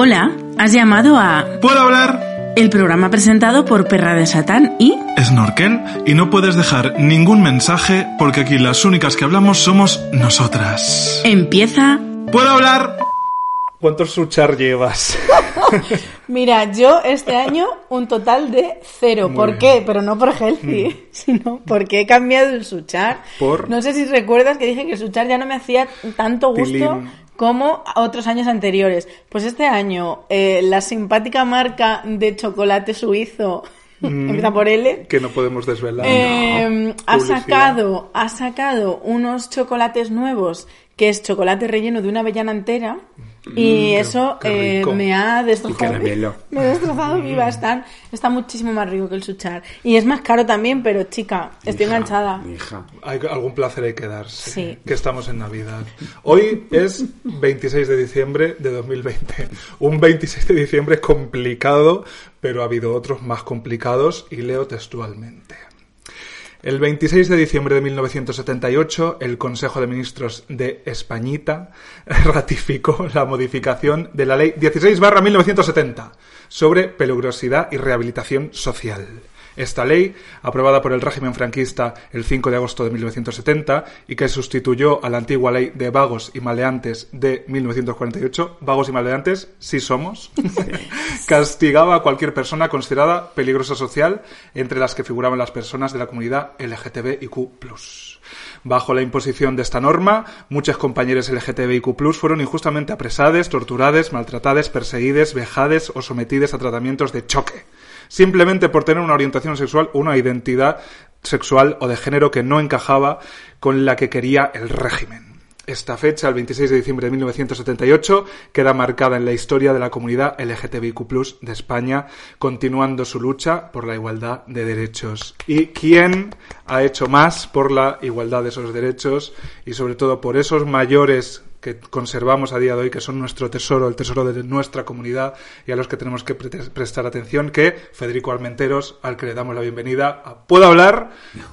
Hola, has llamado a ¿Puedo hablar? el programa presentado por Perra de Satán y Snorkel y no puedes dejar ningún mensaje porque aquí las únicas que hablamos somos nosotras. empieza ¿Puedo hablar? ¿Cuántos suchar llevas? Mira, yo este año un total de cero. Muy ¿Por bien. qué? Pero no por healthy, sino porque he cambiado el suchar. ¿Por? No sé si recuerdas que dije que el suchar ya no me hacía tanto gusto Tilín. Como otros años anteriores. Pues este año eh, la simpática marca de chocolate suizo, empieza por L, Que no podemos desvelar. eh, ha sacado ha sacado unos chocolates nuevos que es chocolate relleno de una avellana entera y eso Mm, qué eh, me ha destrozado me ha destrozado viva están está muchísimo más rico que el suchar y es más caro también pero chica estoy Hija, enganchada mi hija. Hay algún placer hay que darse. Sí. Que estamos en Navidad. Hoy es 26 de diciembre de 2020. Un 26 de diciembre complicado, pero ha habido otros más complicados y leo textualmente. El 26 de diciembre de 1978, el Consejo de Ministros de Españita ratificó la modificación de la Ley 16-1970 sobre peligrosidad y rehabilitación social. Esta ley, aprobada por el régimen franquista el 5 de agosto de 1970 y que sustituyó a la antigua ley de vagos y maleantes de 1948, vagos y maleantes sí somos, castigaba a cualquier persona considerada peligrosa social, entre las que figuraban las personas de la comunidad LGTBIQ+. Bajo la imposición de esta norma, muchas compañeras LGTBIQ+, fueron injustamente apresades, torturades, maltratadas, perseguidas, vejadas o sometidas a tratamientos de choque simplemente por tener una orientación sexual, una identidad sexual o de género que no encajaba con la que quería el régimen. Esta fecha, el 26 de diciembre de 1978, queda marcada en la historia de la comunidad LGTBIQ de España, continuando su lucha por la igualdad de derechos. ¿Y quién ha hecho más por la igualdad de esos derechos y sobre todo por esos mayores que conservamos a día de hoy, que son nuestro tesoro, el tesoro de nuestra comunidad y a los que tenemos que pre- prestar atención, que Federico Armenteros, al que le damos la bienvenida, a Puedo hablar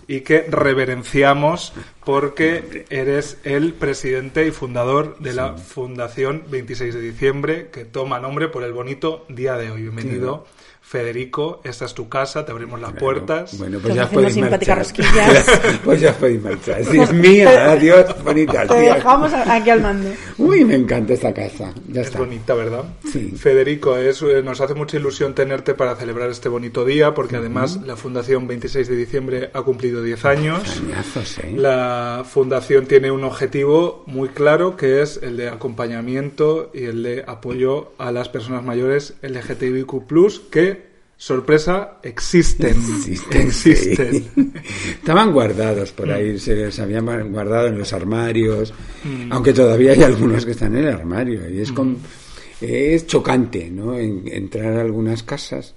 y que reverenciamos porque eres el presidente y fundador de la Fundación 26 de diciembre, que toma nombre por el bonito día de hoy. Bienvenido. Federico, esta es tu casa, te abrimos las puertas. Bueno, pues ya haciendo podéis marchar. pues ya podéis marchar. Si es mía, adiós, bonita. te dejamos aquí al mando Uy, me encanta esta casa. Ya Es está. bonita, ¿verdad? Sí. Federico, es, eh, nos hace mucha ilusión tenerte para celebrar este bonito día, porque además la Fundación 26 de diciembre ha cumplido 10 años. Añazos, ¿eh? La Fundación tiene un objetivo muy claro, que es el de acompañamiento y el de apoyo a las personas mayores LGTBIQ+, que, sorpresa, existen. Existen, Existen. sí. Estaban guardados por ahí, se les habían guardado en los armarios, aunque todavía hay algunos que están en el armario. Y es, con- es chocante, ¿no? En- entrar a algunas casas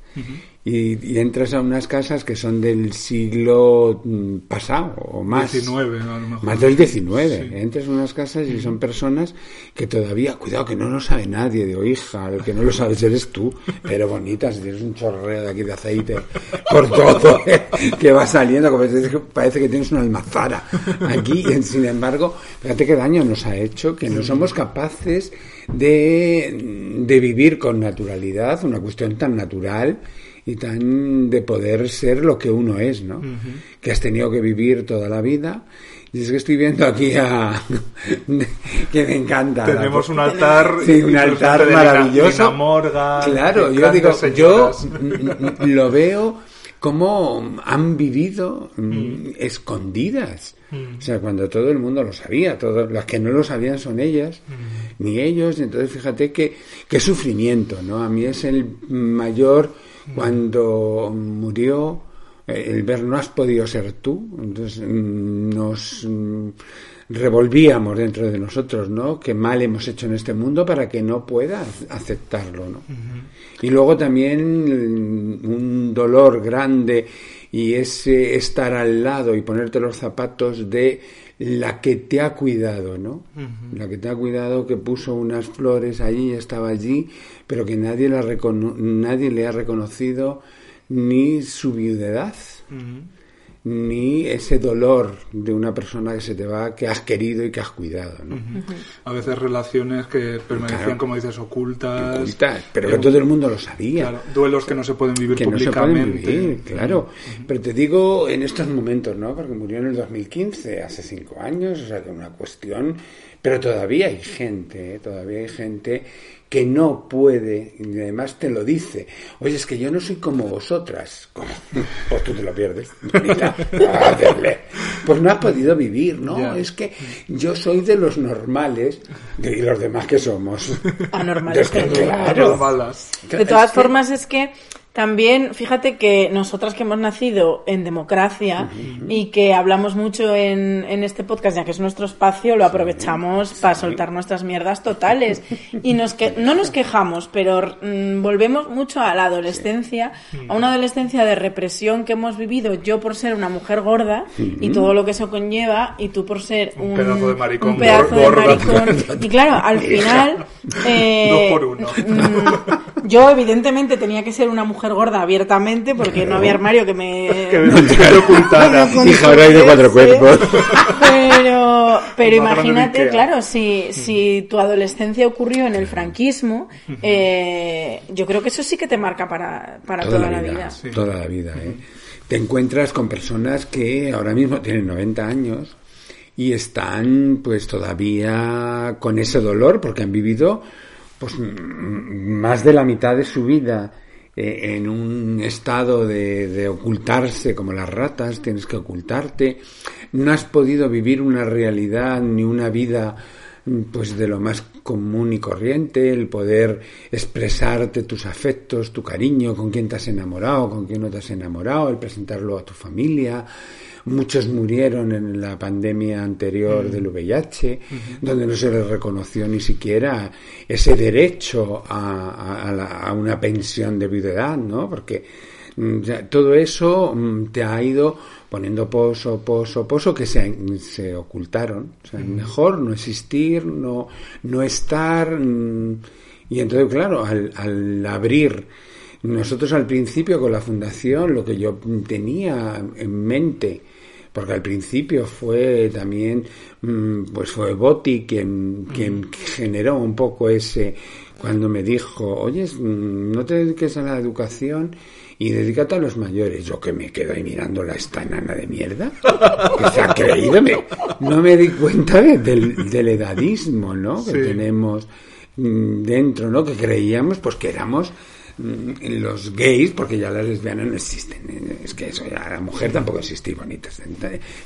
y, y entras a unas casas que son del siglo mm, pasado o más. 19, a lo mejor. Más del 19. Sí. Entras en unas casas y son personas que todavía, cuidado, que no lo sabe nadie de o hija, el que no lo sabes eres tú, pero bonitas, tienes un chorreo de aquí de aceite por todo, ¿eh? que va saliendo, que, parece que tienes una almazara aquí, y sin embargo, fíjate qué daño nos ha hecho, que no somos capaces de, de vivir con naturalidad, una cuestión tan natural y tan de poder ser lo que uno es, ¿no? Que has tenido que vivir toda la vida. Y es que estoy viendo aquí a... que me encanta. Tenemos un altar. Sí, un altar maravilloso. Morgan, claro, yo digo, yo señoras. mm, mm, lo veo como han vivido mm, escondidas. O sea, cuando todo el mundo lo sabía, todos las que no lo sabían son ellas, ni ellos. Entonces, fíjate que qué sufrimiento, ¿no? A mí es el mayor cuando murió eh, el ver no has podido ser tú. Entonces mm, nos mm, revolvíamos dentro de nosotros, ¿no? Qué mal hemos hecho en este mundo para que no pueda aceptarlo, ¿no? Y luego también mm, un dolor grande y ese estar al lado y ponerte los zapatos de la que te ha cuidado, ¿no? La que te ha cuidado, que puso unas flores allí, estaba allí, pero que nadie, la nadie le ha reconocido ni su viudedad, ni ese dolor de una persona que se te va, que has querido y que has cuidado. ¿no? A veces relaciones que permanecían, Claro. como dices, ocultas. Ocultas, pero Eh, que todo el mundo lo sabía. claro, duelos que no se pueden vivir que no se públicamente. pueden vivir, claro. Pero te digo en estos momentos, ¿no? Porque murió en el 2015, hace cinco años, o sea que una cuestión. Pero todavía hay gente, ¿eh? todavía hay gente que no puede, y además te lo dice. Oye, es que yo no soy como vosotras. Como, Pues tú te lo pierdes. Pues no has podido vivir, ¿no? Ya. Es que yo soy de los normales y los demás que somos. Anormales, claro. malas. De todas Es que- formas, es que también, fíjate que nosotras que hemos nacido en democracia y que hablamos mucho en, en este podcast, ya que es nuestro espacio, lo aprovechamos para soltar nuestras mierdas totales. Y nos que, no nos quejamos, pero mm, volvemos mucho a la adolescencia, a una adolescencia de represión que hemos vivido yo por ser una mujer gorda y todo lo que eso conlleva, y tú por ser Un un, pedazo de maricón un pedazo de gorda. maricón. Y claro, al final... eh, Dos por uno. Mm, Yo, evidentemente, tenía que ser una mujer gorda abiertamente porque no había armario que me. Que ocultara. me Hija, ahora hay de cuatro contuviese. cuerpos. Pero, pero imagínate, claro, si, si tu adolescencia ocurrió en el franquismo, eh, yo creo que eso sí que te marca para, para toda, la vida. Sí. Toda la vida, ¿eh? Te encuentras con personas que ahora mismo tienen 90 años y están pues todavía con ese dolor porque han vivido pues más de la mitad de su vida eh, en un estado de, de ocultarse como las ratas, tienes que ocultarte, no has podido vivir una realidad ni una vida mm, pues de lo más común y corriente, el poder expresarte tus afectos, tu cariño, con quién te has enamorado, con quién no te has enamorado, el presentarlo a tu familia. Muchos murieron en la pandemia anterior del VIH, donde no se les reconoció ni siquiera ese derecho a, a- a la- a una pensión de viudedad, ¿no? Porque mm, todo eso mm, te ha ido poniendo pozo, pozo, pozo que se, se ocultaron. O sea, mejor no existir, no, no estar. mm, Y entonces, claro, al, al abrir, nosotros al principio con la fundación, lo que yo tenía en mente, porque al principio fue también, mm, pues fue Boti quien, quien generó un poco ese, cuando me dijo, oye, mm, no te dediques a la educación y dedícate a los mayores. Yo que me quedo ahí mirando a esta enana de mierda, que se ha creído, me- no me di cuenta de- del, del edadismo, ¿no? Que tenemos mm, dentro, ¿no? Que creíamos, pues que éramos mm, los gays, porque ya las lesbianas no existen. eh, Es que eso ya, la mujer tampoco existía bonita.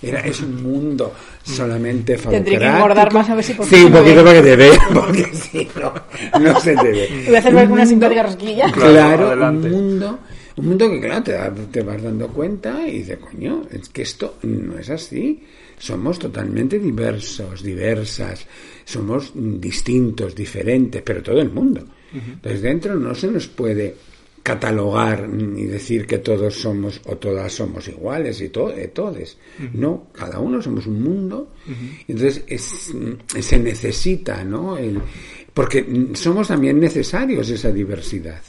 Era, es un mundo solamente Tendré que engordar más a ver si por Sí, un poquito ve. para que te vea, porque si no, no se te ve. Voy a hacerme Un alguna simpática rosquilla. Claro, adelante. un mundo, un mundo que claro, te, da- te vas dando cuenta y dices, coño, es que esto no es así. Somos totalmente diversos, diversas, somos mm, distintos, diferentes, pero todo el mundo. Entonces dentro no se nos puede catalogar ni decir que todos somos o todas somos iguales y to todes. No, cada uno somos un mundo. Entonces es, mm, se necesita, ¿no? El, porque somos también necesarios esa diversidad.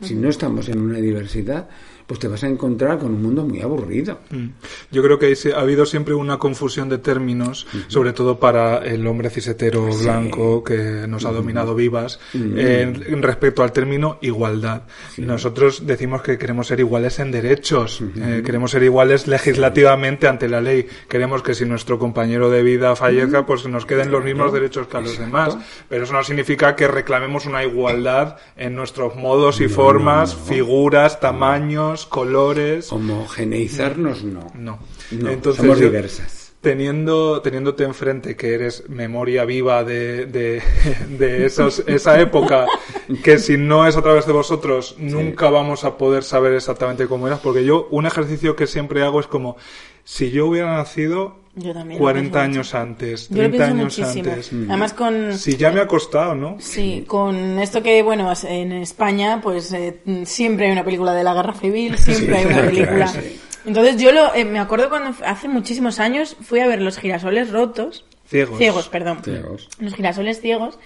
Si no estamos en una diversidad, pues te vas a encontrar con un mundo muy aburrido. Mm. Yo creo que ha habido siempre una confusión de términos, sobre todo para el hombre cisetero blanco que nos ha dominado vivas, eh, en respecto al término igualdad. Nosotros decimos que queremos ser iguales en derechos, eh, queremos ser iguales legislativamente ante la ley. Queremos que si nuestro compañero de vida fallezca, pues nos queden los mismos derechos que a los demás. Pero eso no significa que reclamemos una igualdad en nuestros modos y formas, figuras, tamaños, colores. Homogeneizarnos no. No. No, Entonces, somos diversas. Teniendo, teniéndote enfrente que eres memoria viva de, de, de esos, esa época, que si no es a través de vosotros, nunca vamos a poder saber exactamente cómo eras, porque yo un ejercicio que siempre hago es como, si yo hubiera nacido Yo también lo 40 pienso años antes, Yo lo 30 pienso años muchísimo. antes, Además con... si ya me ha costado, ¿no? Sí, con esto que, bueno, en España, pues eh, siempre hay una película de la guerra civil, siempre hay una claro, película. sí. Entonces yo lo, eh, me acuerdo cuando hace muchísimos años fui a ver los girasoles rotos, Ciegos. ciegos, perdón, Ciegos. los girasoles ciegos,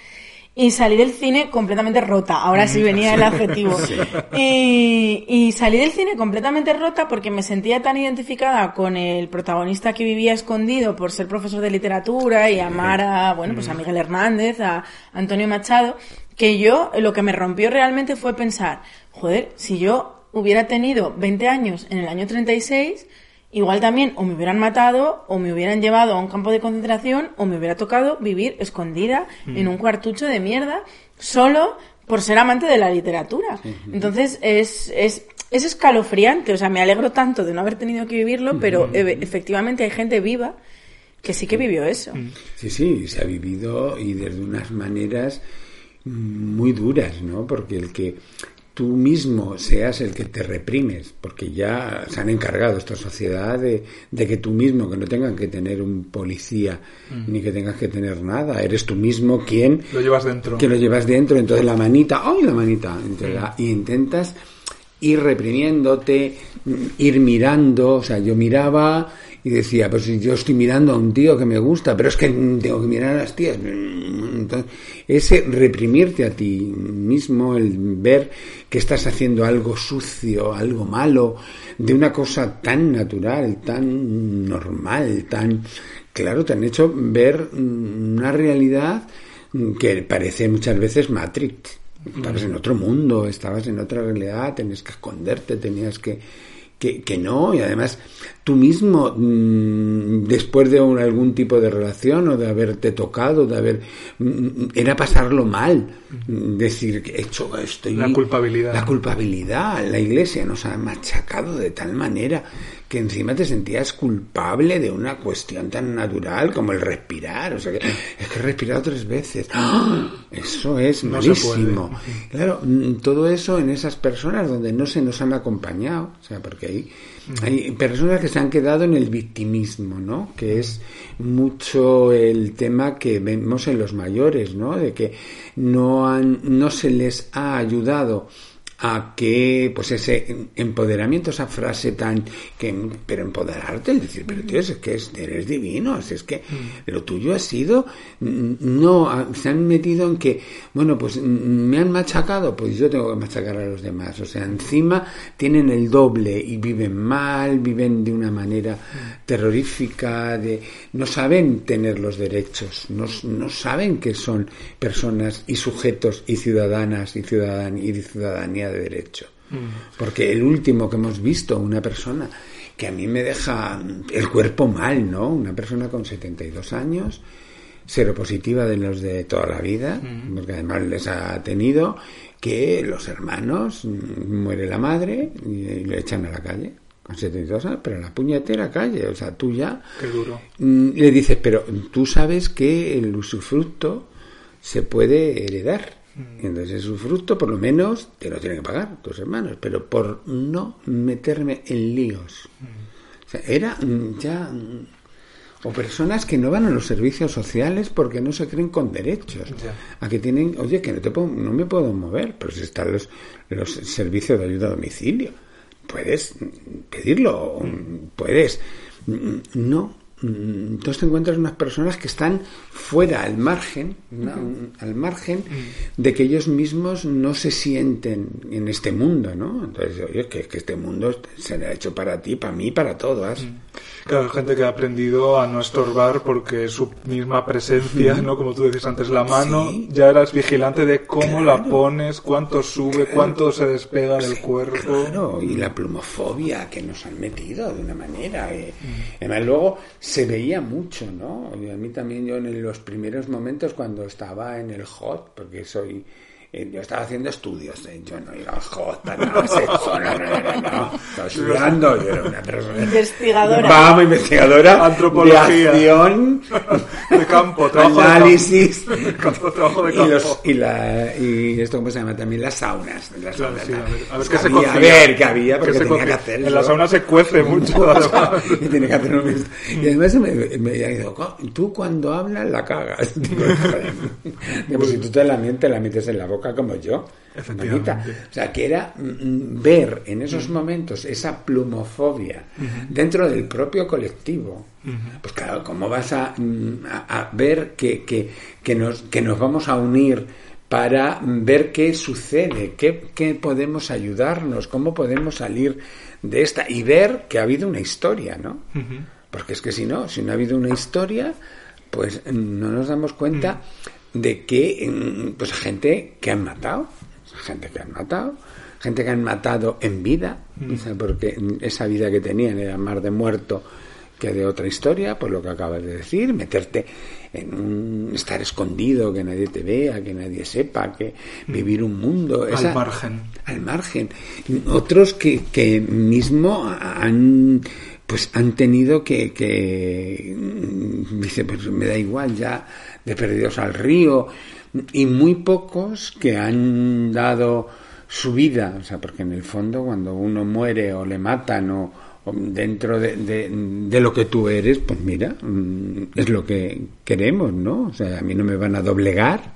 Y salí del cine completamente rota. Ahora sí venía el adjetivo. Y, y salí del cine completamente rota porque me sentía tan identificada con el protagonista que vivía escondido por ser profesor de literatura y amar a, bueno, pues a Miguel Hernández, a Antonio Machado, que yo lo que me rompió realmente fue pensar, joder, si yo hubiera tenido 20 años en el año 36, igual también o me hubieran matado o me hubieran llevado a un campo de concentración o me hubiera tocado vivir escondida en un cuartucho de mierda solo por ser amante de la literatura. Entonces es, es, es escalofriante, o sea, me alegro tanto de no haber tenido que vivirlo, pero e- efectivamente hay gente viva que sí que vivió eso. Sí, sí, se ha vivido y desde unas maneras muy duras, ¿no? Porque el que tú mismo seas el que te reprimes, porque ya se han encargado esta sociedad de, de que tú mismo, que no tengan que tener un policía, ni que tengas que tener nada, eres tú mismo quien... Lo llevas dentro. Que lo llevas dentro, entonces la manita, ¡ay, la manita! Entonces, la- y intentas ir reprimiéndote, ir mirando, o sea, yo miraba y decía, pues si yo estoy mirando a un tío que me gusta, pero es que tengo que mirar a las tías. Entonces, ese reprimirte a ti mismo, el ver que estás haciendo algo sucio, algo malo, de una cosa tan natural, tan normal, tan... Claro, te han hecho ver mm, una realidad mm, que parece muchas veces Matrix. Estabas en otro mundo, estabas en otra realidad, tenías que esconderte, tenías que, que, que no, y además tú mismo, mm, después de un- algún tipo de relación o de haberte tocado, de haber, mm, era pasarlo mal, mm, decir que he hecho esto y La culpabilidad. la culpabilidad, la iglesia nos ha machacado de tal manera que encima te sentías culpable de una cuestión tan natural como el respirar, o sea que es que he respirado tres veces, ¡Ah! eso es No malísimo. Claro, mm, todo eso en esas personas donde no se nos han acompañado, o sea, porque hay, hay personas que se han quedado en el victimismo, ¿no? Que es mucho el tema que vemos en los mayores, ¿no? De que no han, no se les ha ayudado a que pues ese empoderamiento esa frase tan que pero empoderarte el decir pero tío es que es- eres divino es que lo tuyo ha sido mm, no se han metido en que bueno pues mm, me han machacado pues yo tengo que machacar a los demás o sea encima tienen el doble y viven mal viven de una manera terrorífica de no saben tener los derechos no, no saben que son personas y sujetos y ciudadanas y ciudadan y de de derecho porque el último que hemos visto una persona que a mí me deja el cuerpo mal no una persona con 72 años seropositiva de los de toda la vida, porque además les ha tenido que los hermanos mm, muere la madre y le echan a la calle con 72 años, pero a la puñetera calle, o sea, tú ya Qué duro. mm, le dices, pero tú sabes que el usufructo se puede heredar. Y entonces el usufructo por lo menos te lo tienen que pagar tus hermanos, pero por no meterme en líos. O sea, era mm, ya mm, o personas que no van a los servicios sociales porque no se creen con derechos. Ya. A que tienen, oye, que no, te puedo- no me puedo mover, pero si están los, los servicios de ayuda a domicilio. Puedes mm, pedirlo, mm, puedes. Mm, No. Mm, Entonces te encuentras unas personas que están fuera, al margen, una- al margen de que ellos mismos no se sienten en este mundo, ¿no? Entonces, oye, que, que este mundo se le ha hecho para ti, para mí, para todas. Claro, gente que ha aprendido a no estorbar porque su misma presencia, ¿no? Como tú decías antes, la mano, Sí. ya eras vigilante de cómo la pones, cuánto sube, cuánto se despega del cuerpo. Claro, y la plumofobia que nos han metido de una manera. eh. Además, luego se veía mucho, ¿no? Y a mí también, yo en los primeros momentos cuando estaba en el hot, porque soy. Eh, Yo estaba haciendo estudios, eh, yo no iba hot, para nada, sexo, no, no, no, no, no. Estaba estudiando, yo era una persona. Investigadora. Vamos, investigadora. Antropología. De acción, De campo, trabajo análisis. de campo. trabajo de y, campo. los, y, la, y esto, ¿cómo se llama? También las saunas. Las Claro, saunas, sí, a ver, a ver qué se había, cocina. A ver, que había, ¿Qué porque se tenía que hacer En la sauna se cuece mucho, además. y tiene que hacer mismo. Y además me, me "Co- tú cuando hablas la cagas. Digo, pues si tú te la mientes, te la metes en la boca loca como yo. Efectivamente. O sea, que era mm, ver en esos momentos esa plumofobia dentro del propio colectivo. Pues claro, ¿cómo vas a, mm, a- a ver que, que, que nos, que nos vamos a unir para ver qué sucede, qué, qué podemos ayudarnos, cómo podemos salir de esta y ver que ha habido una historia, ¿no? Porque es que si no, si no ha habido una historia, pues mm, no nos damos cuenta de que mm, pues gente que han matado, gente que han matado, gente que han matado en vida, o sea, porque esa vida que tenían era más de muerto que de otra historia, por lo que acabas de decir, meterte en un estar escondido, que nadie te vea, que nadie sepa, que vivir un mundo Al margen. al margen. Otros que, que mismo han pues han tenido que, que mm, dice pues me da igual ya de perdidos al río y muy pocos que han dado su vida. O sea porque en el fondo cuando uno muere o le matan o, dentro de, de- de lo que tú eres pues mira mm, es lo que queremos no o sea a mí no me van a doblegar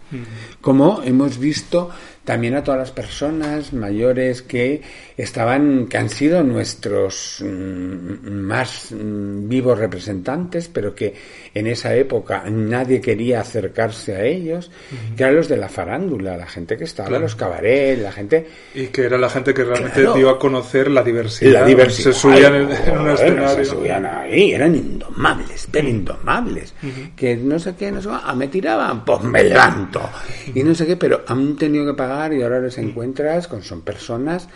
como hemos visto también a todas las personas mayores que estaban, que han sido nuestros mm, más mm, vivos representantes, pero que en esa época nadie quería acercarse a ellos, que eran los de la farándula, la gente que estaba en los cabarets, la gente Y que era la gente que realmente Claro. dio a conocer la diversidad. la diversidad. Se subían en, Ay, en un escenario. Se subían ahí, eran indomables, pero indomables. Que no sé qué, no sé ah, me tiraban, pues me levanto. Y no sé qué, pero han tenido que pagar y ahora les encuentras con son personas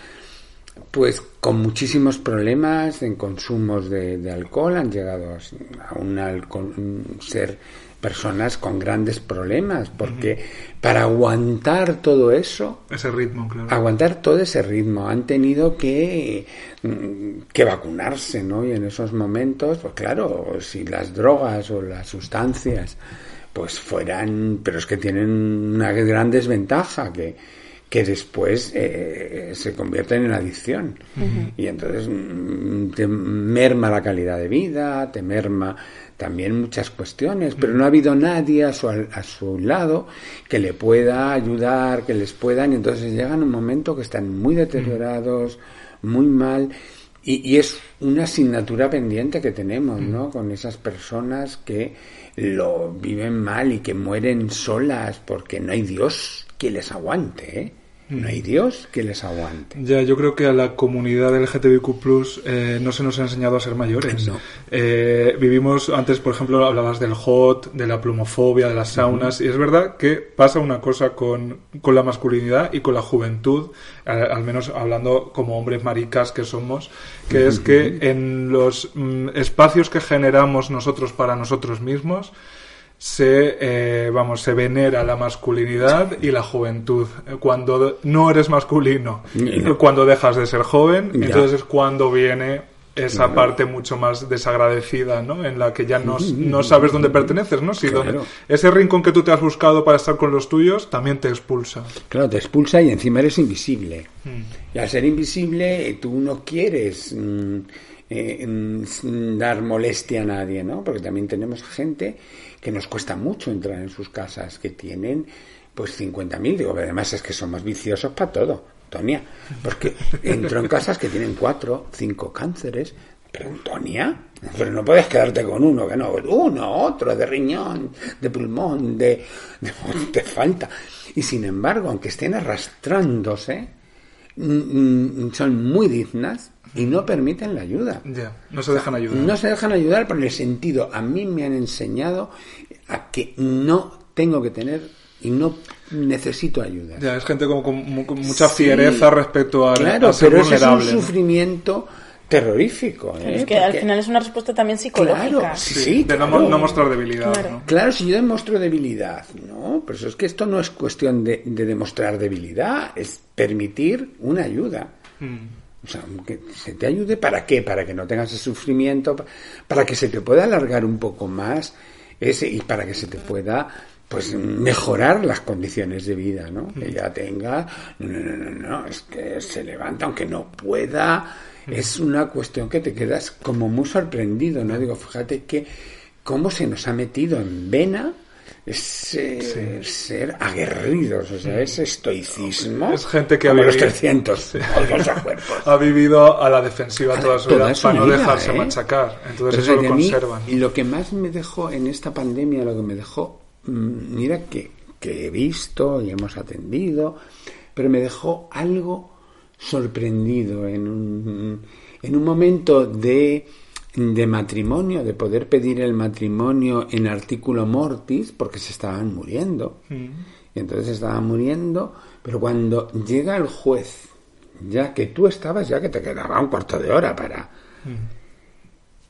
pues con muchísimos problemas en consumos de, alcohol, han llegado a, un alcohol- ser personas con grandes problemas, porque para aguantar todo eso, Ese ritmo, claro. aguantar todo ese ritmo. Han tenido que, mm, que vacunarse, ¿no? Y en esos momentos, pues claro, si las drogas o las sustancias, pues fueran, pero es que tienen una gran desventaja que, que después eh, se convierten en adicción. Y entonces mm, te merma la calidad de vida, te merma también muchas cuestiones, pero no ha habido nadie a su, al- a su lado que le pueda ayudar, que les puedan, y entonces llegan un momento que están muy deteriorados, muy mal, y, y es una asignatura pendiente que tenemos, ¿no? Con esas personas que lo viven mal y que mueren solas porque no hay Dios que les aguante, ¿eh? No hay Dios que les aguante. Ya, yo creo que a la comunidad del LGTBIQ eh, no se nos ha enseñado a ser mayores. No. Eh, vivimos, antes, por ejemplo, hablabas del hot, de la plumofobia, de las saunas, y es verdad que pasa una cosa con, con la masculinidad y con la juventud, al menos hablando como hombres maricas que somos, que es que en los mm, espacios que generamos nosotros para nosotros mismos, se eh, vamos se venera la masculinidad y la juventud cuando no eres masculino No. cuando dejas de ser joven Ya. entonces es cuando viene esa parte mucho más desagradecida no en la que ya no, no sabes dónde perteneces no si Claro. donde- ese rincón que tú te has buscado para estar con los tuyos también te expulsa Claro, te expulsa y encima eres invisible. Mm. Y al ser invisible, eh, tú no quieres mm, eh, mm, dar molestia a nadie, ¿no? Porque también tenemos gente que nos cuesta mucho entrar en sus casas, que tienen pues 50.000, digo, además es que son más viciosos para todo, Tonia, porque entro en casas que tienen cuatro, cinco cánceres, pero Tonia, pero no puedes quedarte con uno, que no, uno, otro, de riñón, de pulmón, de, de falta. Y sin embargo, aunque estén arrastrándose, mm, mm, son muy dignas y no permiten la ayuda. ya no se dejan ayudar No se dejan ayudar por el sentido. A mí me han enseñado a que no tengo que tener y no necesito ayuda. ya es gente como con, mu- con mucha Sí. fiereza respecto a, Claro, a ser pero ese es un sufrimiento terrorífico. ¿eh? Es que al final es una respuesta también psicológica. Claro, sí, de no, claro. no mostrar debilidad Claro. ¿no? Claro, si yo demuestro debilidad, no, pero eso es que esto no es cuestión de, de demostrar debilidad, es permitir una ayuda. Mm. O sea, que se te ayude para qué, para que no tengas ese sufrimiento, pa- para que se te pueda alargar un poco más ese y para que se te pueda pues mejorar las condiciones de vida, ¿no? Que ya tenga, no, no, no, no, no, es que se levanta aunque no pueda, es una cuestión que te quedas como muy sorprendido, ¿no? Digo, fíjate que cómo se nos ha metido en vena es eh, ser aguerridos, o sea, es estoicismo. Es gente que ha como los vivido- 300 otros cuerpos. Ha vivido a la defensiva toda su vida Toda su para no vida, dejarse ¿eh? machacar. Entonces Pero, eso lo a conservan. y lo que más me dejó en esta pandemia, lo que me dejó, mm, mira que, que he visto y hemos atendido, pero me dejó algo sorprendido en un, en un momento de, de matrimonio, de poder pedir el matrimonio en artículo mortis, porque se estaban muriendo. Y entonces se estaban muriendo, pero cuando llega el juez, ya que tú estabas, ya que te quedaba un cuarto de hora para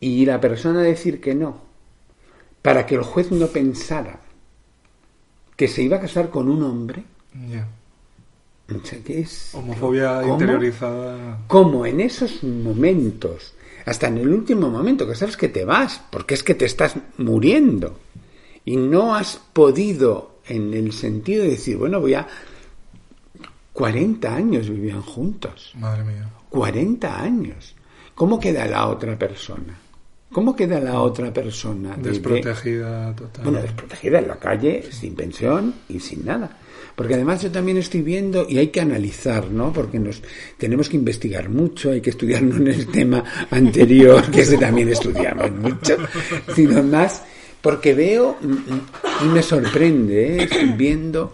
y la persona decir que no, para que el juez no pensara que se iba a casar con un hombre, Ya. o sea, que es Homofobia ¿Cómo? interiorizada. como en esos momentos, hasta en el último momento, que sabes que te vas, porque es que te estás muriendo y no has podido, en el sentido de decir, bueno, voy a 40 años vivían juntos. Madre mía. 40 años. ¿Cómo queda la otra persona? ¿Cómo queda la otra persona? de- de- Desprotegida total. bueno, desprotegida en la calle, sin pensión y sin nada. Porque además yo también estoy viendo, y hay que analizar, ¿no? Porque nos tenemos que investigar mucho, hay que estudiar no en el tema anterior, que ese también estudiamos mucho, sino más porque veo y me sorprende, ¿eh? Estoy viendo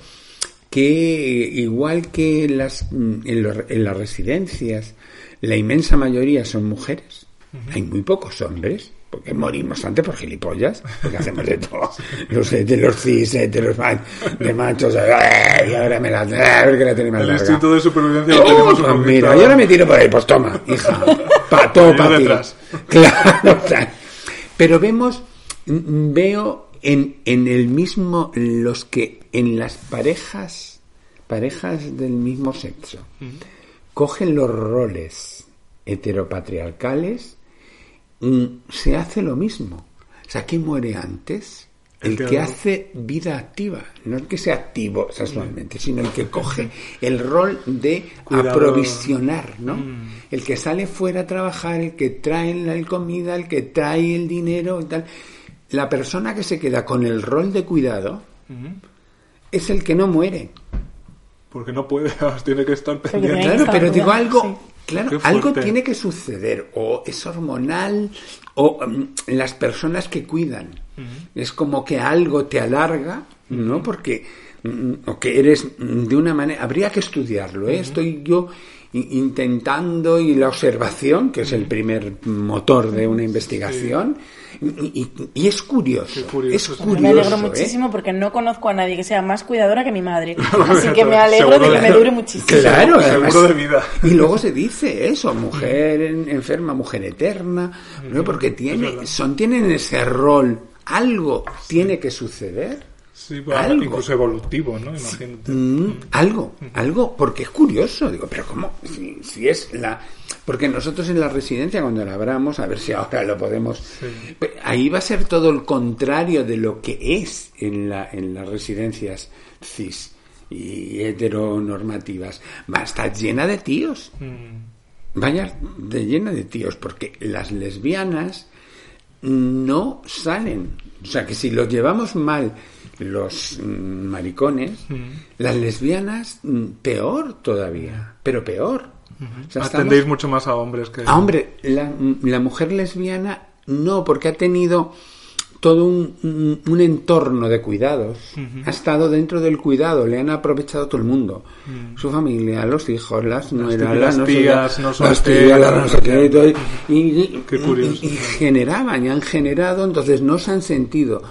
que igual que en las, en, los- en las residencias, la inmensa mayoría son mujeres, hay muy pocos hombres, porque morimos antes por gilipollas, porque hacemos de todo, los heteros cis, heteros ma- de machos, ¡ay! y ahora me la, ¡ay! que la tiene más El instinto de supervivencia lo Oh, tenemos poquito- mira, y ahora me tiro por ahí, pues toma, hija, pa, todo Yo para ti. detrás. Claro, o sea, pero vemos, mm, veo en, en el mismo, los que en las parejas, parejas del mismo sexo, cogen los roles heteropatriarcales, mm, se hace lo mismo. O sea, ¿quién muere antes? El El que- que hace vida activa, no el que sea activo sexualmente, sino el que coge el rol de aprovisionar, ¿no? El que sale fuera a trabajar, el que trae la comida, el que trae el dinero y tal. La persona que se queda con el rol de cuidado es el que no muere. Porque no puede, tiene que estar pendiente. Claro, pero digo algo, claro, algo tiene que suceder, o es hormonal, o mm, las personas que cuidan. Es como que algo te alarga, ¿no? Porque, mm, o que eres mm, de una manera, habría que estudiarlo, ¿eh? Estoy yo intentando y la observación, que es el primer motor de una investigación, y, y- y es curioso, es curioso. me alegro ¿eh? muchísimo porque no conozco a nadie que sea más cuidadora que mi madre. Así que me alegro de que me dure muchísimo. Claro, además- de vida. Y luego se dice eso, mujer en- enferma, mujer eterna, ¿no? porque tiene, son, tienen ese rol, algo tiene que suceder. Sí, va, Algo. incluso evolutivo, ¿no? Imagínate. Mm, algo, algo, porque es curioso, digo, pero ¿cómo? Si, si es la... Porque nosotros en la residencia, cuando la abramos, a ver si ahora lo podemos... Pe- Ahí va a ser todo el contrario de lo que es en, la, en las residencias cis y heteronormativas. Va a estar llena de tíos. Mm. Vaya de llena de tíos, porque las lesbianas no salen. O sea, que si los llevamos mal los mm, maricones, las lesbianas mm, peor todavía, pero peor. O sea, estamos- Atendéis mucho más a hombres que... Ah, hombre, la, la mujer lesbiana no, porque ha tenido todo un, un- un entorno de cuidados. Ha estado dentro del cuidado, le han aprovechado todo el mundo. Su familia, los hijos, las nueras, las no sé tías, no las solteras, tías, las no sé qué, sé y y, y- Qué curioso. y- y generaban y han generado, entonces no se han sentido,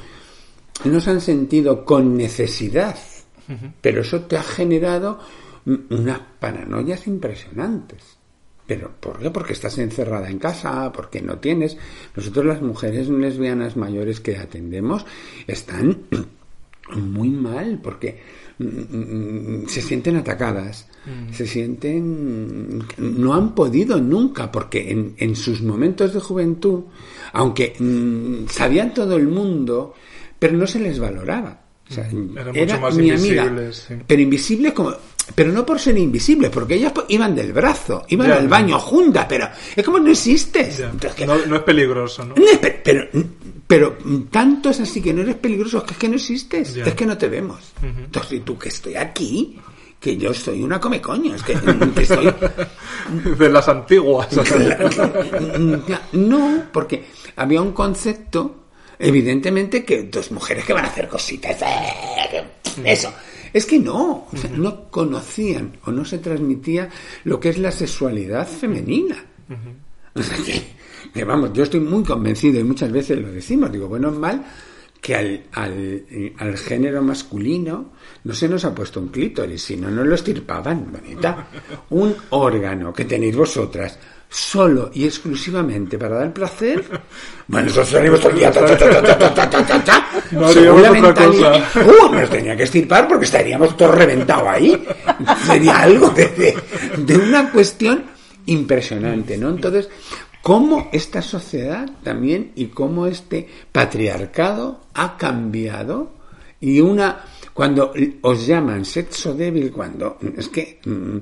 no se han sentido con necesidad. Pero eso te ha generado mm, unas paranoias impresionantes. ¿Pero por qué? Porque estás encerrada en casa, porque no tienes. Nosotros las mujeres lesbianas mayores que atendemos están muy mal porque mm, mm, se sienten atacadas, se sienten... no han podido nunca porque en, en sus momentos de juventud, aunque mm, sabían todo el mundo, pero no se les valoraba. O sea, era mucho más mi amiga, sí. pero invisibles como pero no por ser invisibles, porque ellas iban del brazo, iban Ya, al baño juntas, pero es como no existes. Ya. Entonces, que- No, no es peligroso, ¿no? no, pero, pero, Pero mm, tanto es así que no eres peligroso, que es que no existes, es que no te vemos. Entonces, ¿y tú que estoy aquí? Que yo soy una come coño, es que, mm, que estoy... De las antiguas. No, porque había un concepto, evidentemente, que dos mujeres que van a hacer cositas. eh, que- Eso. Es que no, o sea, no conocían o no se transmitía lo que es la sexualidad femenina. O sea, que, que vamos, yo estoy muy convencido y muchas veces lo decimos, digo, bueno, es mal que al, al, al género masculino no se nos ha puesto un clítoris, si no nos lo estirpaban, bonita. Un órgano que tenéis vosotras solo y exclusivamente para dar placer, bueno, nosotros salimos todo el día, ta, ta, ta, no mentalidad, uh, nos tenía que estirpar porque estaríamos todos reventados ahí. Sería algo de, de, de una cuestión impresionante, ¿no? Entonces, cómo esta sociedad también y cómo este patriarcado ha cambiado y una cuando os llaman sexo débil cuando es que mm,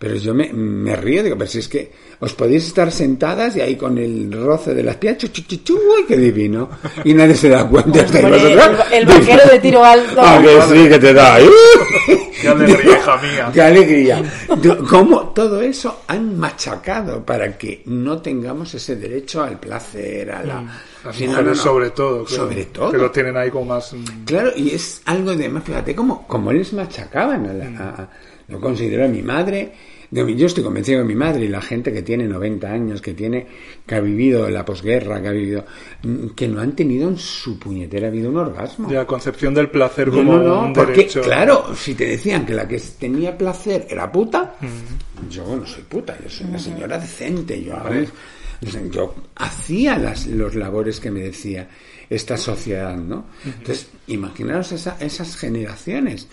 pero yo me, me río, digo, pero si es que os podéis estar sentadas y ahí con el roce de las piernas, chu, chu, chu, chu, uy, qué divino. Y nadie se da cuenta. el- el vaquero de tiro alto. Ah, que sí, que te da. Qué alegría, hija mía. Qué alegría. Cómo todo eso han machacado para que no tengamos ese derecho al placer, a la... Mm. Las Sí, mujeres no, no. sobre todo. claro, Sobre todo. Que lo tienen ahí como más... mm, Claro, y es algo de más, fíjate cómo, cómo les machacaban a la, a- a- lo considero a mi madre, yo estoy convencido que mi madre y la gente que tiene 90 años, que tiene, que ha vivido la posguerra, que ha vivido, mm, que no han tenido en su puñetera vida un orgasmo. De la concepción del placer No, como no, no, un porque, derecho. claro, si te decían que la que tenía placer era puta, Mm. yo no soy puta, yo soy una señora decente, yo, yo hacía las, los labores que me decía esta sociedad, ¿no? Entonces, imaginaros esa- esas generaciones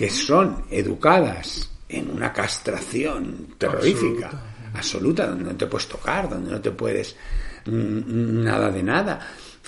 que son educadas en una castración terrorífica, absoluta, donde no te puedes tocar, donde no te puedes mm, nada de nada.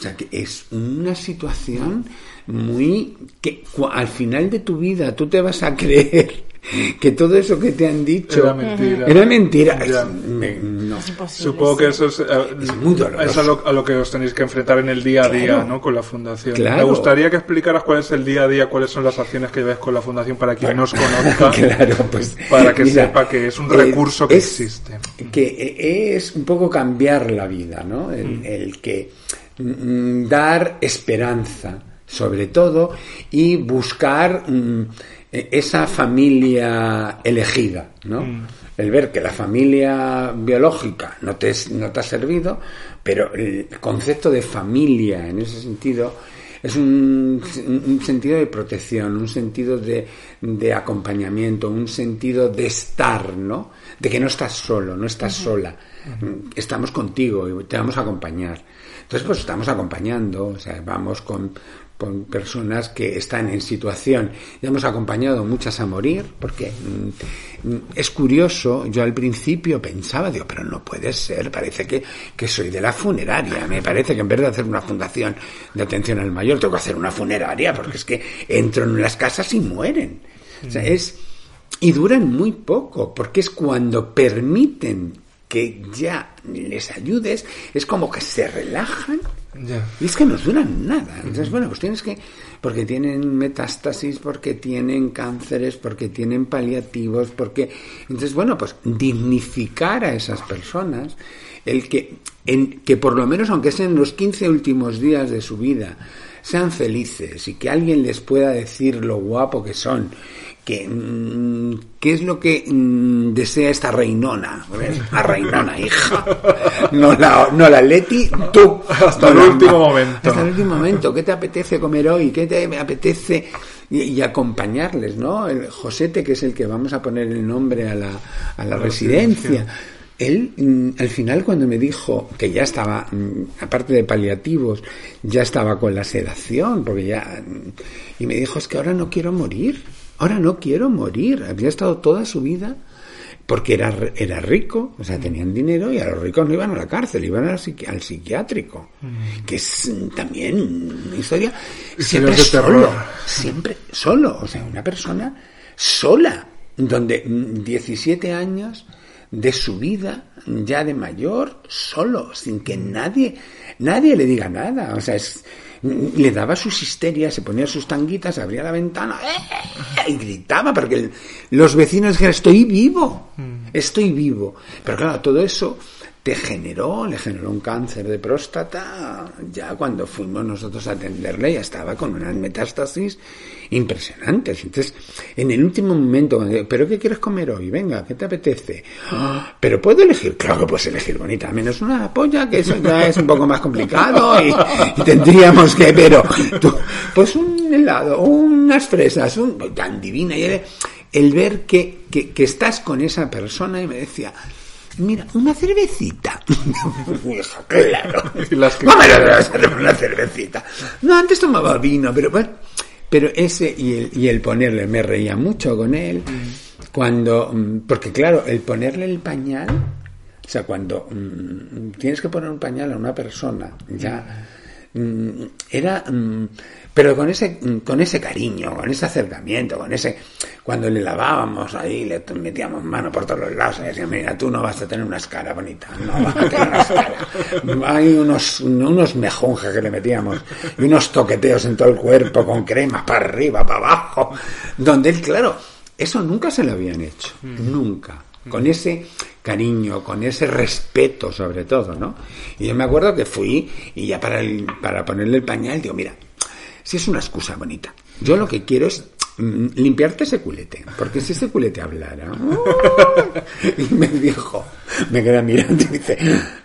O sea, que es una situación muy que al final de tu vida tú te vas a creer que todo eso que te han dicho Era mentira. era mentira. Ya. Es- me- no. Es imposible, Supongo que eso es, eh, Es muy doloroso. es a, lo, a lo que os tenéis que enfrentar en el día a día, Claro. ¿no? Con la fundación. Claro. Me gustaría que explicaras cuál es el día a día, cuáles son las acciones que lleváis con la fundación para quien no os conozca, Claro, pues, para que mira, sepa que es un eh, recurso que es- existe. Que es un poco cambiar la vida, ¿no? Mm. El, el que mm, dar esperanza, sobre todo, y buscar mm, e- esa familia elegida, ¿no? Mm. El ver que la familia biológica no te, no te ha servido, pero el concepto de familia en ese sentido es un, un sentido de protección, un sentido de, de acompañamiento, un sentido de estar, ¿no? De que no estás solo, no estás sola. Estamos contigo y te vamos a acompañar. Entonces, pues estamos acompañando, o sea, vamos con, con personas que están en situación. Ya hemos acompañado muchas a morir, porque mm, mm, es curioso, yo al principio pensaba, digo, pero no puede ser, parece que, que soy de la funeraria, me parece que en vez de hacer una fundación de atención al mayor, tengo que hacer una funeraria, porque es que entro en las casas y mueren. O sea, es, y duran muy poco, porque es cuando permiten que ya les ayudes, es como que se relajan. Y es que no duran nada. Entonces, bueno, pues tienes que, porque tienen metástasis, porque tienen cánceres, porque tienen paliativos, porque... Entonces, bueno, pues dignificar a esas personas, el que, en, que por lo menos, aunque sean los 15 últimos días de su vida, sean felices y que alguien les pueda decir lo guapo que son, que mm, qué es lo que mm, desea esta reinona, la reinona hija, no la, no la Leti, tú, Hasta el último momento. Hasta el último momento, ¿qué te apetece comer hoy? ¿Qué te apetece? Y, y acompañarles, ¿no? El Josete, que es el que vamos a poner el nombre a la, a la La residencia. residencia. Él, mm, al final, cuando me dijo que ya estaba, aparte de paliativos, ya estaba con la sedación, porque ya. Y me dijo: Es que ahora no quiero morir. Ahora no quiero morir. Había estado toda su vida porque era, era rico, o sea, tenían dinero y a los ricos no iban a la cárcel, iban al, psiqui- al psiquiátrico, que es mm, también una historia siempre solo, siempre solo, o sea, una persona sola, donde mm, 17 años de su vida ya de mayor, solo, sin que nadie, nadie le diga nada. O sea, es, le daba sus histerias, se ponía sus tanguitas, abría la ventana ¡eh! y gritaba porque el- los vecinos dijeron, estoy vivo, estoy vivo. Pero claro, todo eso te generó, le generó un cáncer de próstata, ya cuando fuimos nosotros a atenderle ya estaba con unas metástasis impresionantes. Entonces, en el último momento, ¿pero qué quieres comer hoy? Venga, ¿qué te apetece? "Ah, ¿Pero puedo elegir? Claro que puedes elegir, bonita, menos una polla, que eso ya es un poco más complicado y, y tendríamos que, pero, tú, pues un helado, unas fresas, un, tan divina. Y el, el ver que, que, que estás con esa persona y me decía, Mira, una cervecita. Claro. Y las que- ¿Cómo me vas a una cervecita? No, antes tomaba vino, pero bueno. Pero ese y el, y el ponerle, me reía mucho con él. Cuando, mm, porque claro, el ponerle el pañal, o sea, cuando mm, tienes que poner un pañal a una persona, ya mm, era mm, pero con ese mm, con ese cariño con ese acercamiento con ese cuando le lavábamos ahí le metíamos mano por todos los lados y decía mira tú no vas a tener una escara bonita no vas a tener una escara hay unos unos mejonjes que le metíamos y unos toqueteos en todo el cuerpo con crema para arriba para abajo donde él claro eso nunca se lo habían hecho nunca. Con ese cariño, con ese respeto sobre todo, ¿no? Y yo me acuerdo que fui y ya para, el- para ponerle el pañal digo, mira, si es una excusa bonita, yo lo que quiero es mm, limpiarte ese culete, porque si ese culete hablara, ¡uh! y me dijo, me queda mirando y dice,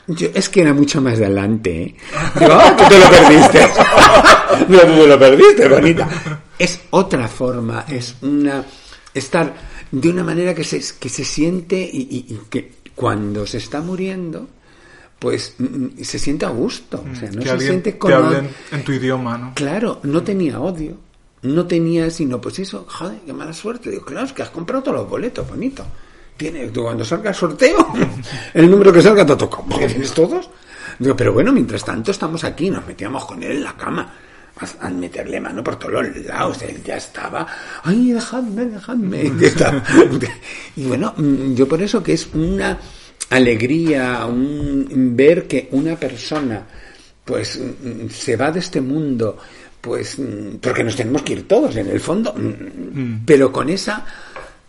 yo, es que era mucho más adelante, ¿eh? Digo, "Ah, tú te lo perdiste, no, tú te lo perdiste, bonita. Es otra forma, es una estar de una manera que se, que se siente y que cuando se está muriendo, pues mm, mm, se siente a gusto. O sea, no que se alguien siente te como... hable en, tu idioma, ¿no? Claro, no tenía odio. No tenía sino, pues eso, joder, qué mala suerte. Digo, claro, es que has comprado todos los boletos, bonito. Tiene, cuando salga el sorteo, el número que salga te toca. ¿Porque tienes todos? Digo, pero bueno, mientras tanto estamos aquí, nos metíamos con él en la cama. A, a meterle mano por todos los lados, él ya estaba, ay, dejadme, dejadme. Y bueno, mm, yo por eso que es una alegría un, ver que una persona pues mm, se va de este mundo pues mm, porque nos tenemos que ir todos en el fondo mm, pero con esa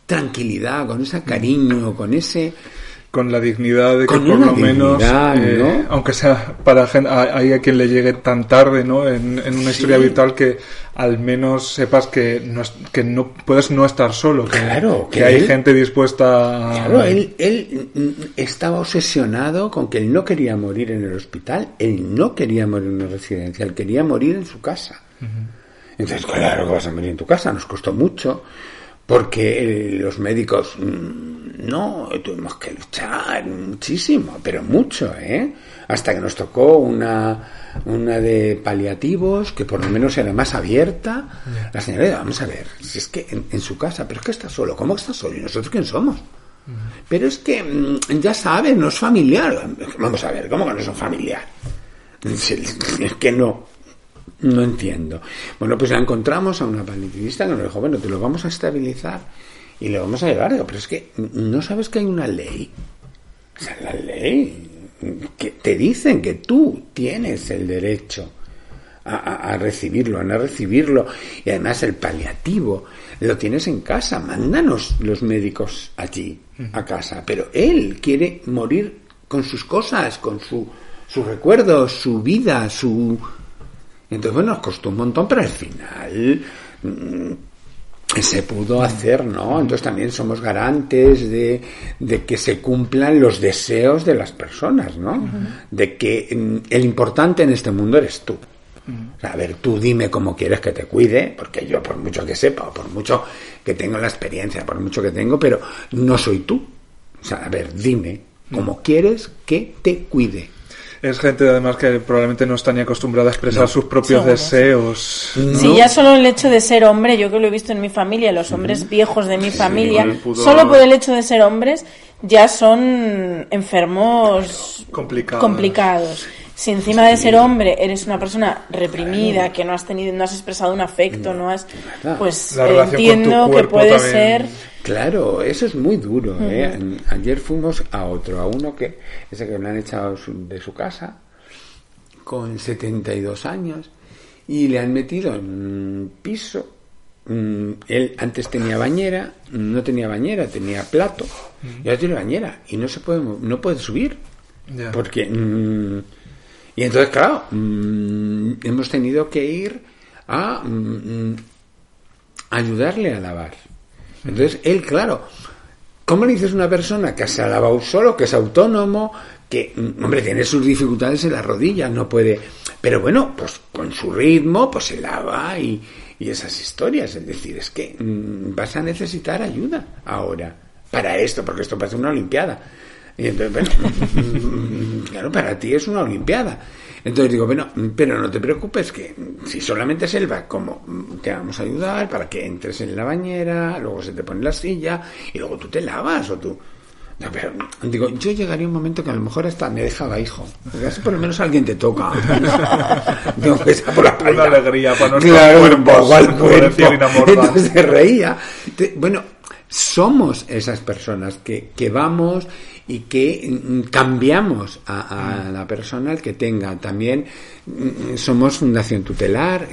tranquilidad con ese cariño con ese Con la dignidad de que por lo menos, dignidad, eh, ¿no? aunque sea para gente, hay a quien le llegue tan tarde, ¿no? En, en una Sí. historia vital que al menos sepas que no, es- que no puedes no estar solo, que, Claro, que que hay él- gente dispuesta a... Claro, él, él estaba obsesionado con que él no quería morir en el hospital, él no quería morir en una residencia, él quería morir en su casa. Entonces, claro que vas a morir en tu casa, nos costó mucho, porque eh, los médicos, mm, no, tuvimos que luchar muchísimo, pero mucho, ¿eh? Hasta que nos tocó una, una de paliativos, que por lo menos era más abierta. La señora, vamos a ver, si es que en, en su casa, pero es que está solo, ¿cómo está solo? ¿Y nosotros quién somos? Pero es que, mm, ya sabes, no es familiar. Vamos a ver, ¿cómo que no es un familiar? Es que no, no entiendo. Bueno, pues la encontramos a una paliativista que nos dijo, bueno, te lo vamos a estabilizar y le vamos a llevar. Pero es que no sabes que hay una ley. O sea, la ley que te dicen que tú tienes el derecho a, a- a recibirlo, a no recibirlo. Y además el paliativo lo tienes en casa. Mándanos los médicos allí, a casa. Pero él quiere morir con sus cosas, con su, sus recuerdos, su vida, su... Entonces, bueno, nos costó un montón, pero al final mm, se pudo hacer, ¿no? Entonces también somos garantes de, de que se cumplan los deseos de las personas, ¿no? De que mm, el importante en este mundo eres tú. O sea, a ver, tú dime cómo quieres que te cuide, porque yo por mucho que sepa, o por mucho que tengo la experiencia, por mucho que tengo, pero no soy tú. O sea, a ver, dime cómo quieres que te cuide. Es gente además que probablemente no está ni acostumbrada a expresar sus propios Seguro. deseos. Si ya solo el hecho de ser hombre, yo que lo he visto en mi familia, los hombres viejos de mi familia, pudor. solo por el hecho de ser hombres, ya son enfermos Complicados. complicados. Si encima de ser hombre eres una persona reprimida, que no has tenido, no has expresado un afecto, no has, pues entiendo que puede también. ser Claro, eso es muy duro. ¿eh? Ayer fuimos a otro, a uno que ese que me han echado su- de su casa con 72 años y le han metido en un piso. Mm, Él antes tenía bañera, no tenía bañera, tenía plato y ahora tiene bañera y no se puede no puede subir Ya. porque mm, y entonces claro mm, hemos tenido que ir a mm, ayudarle a lavar. Entonces, él, claro, ¿cómo le dices a una persona que se ha lavado solo, que es autónomo, que, mm, hombre, tiene sus dificultades en las rodillas, no puede... Pero bueno, pues con su ritmo, pues se lava y, y esas historias. Es decir, es que mm, vas a necesitar ayuda ahora para esto, porque esto parece una olimpiada. Y entonces, bueno, mm, claro, para ti es una olimpiada. Entonces digo, bueno, pero no te preocupes, que si solamente es el como mm, te vamos a ayudar para que entres en la bañera, luego se te pone la silla y luego tú te lavas o tú. No, pero, digo, yo llegaría un momento que a lo mejor hasta me dejaba hijo. Así por lo menos alguien te toca. Digo, que sea por la Una alegría para nuestros Claro, cuerpos, cuerpo. Entonces se reía. Bueno, somos esas personas que, que vamos y que mm, cambiamos a, a la persona que tenga. También mm, somos Fundación Tutelar.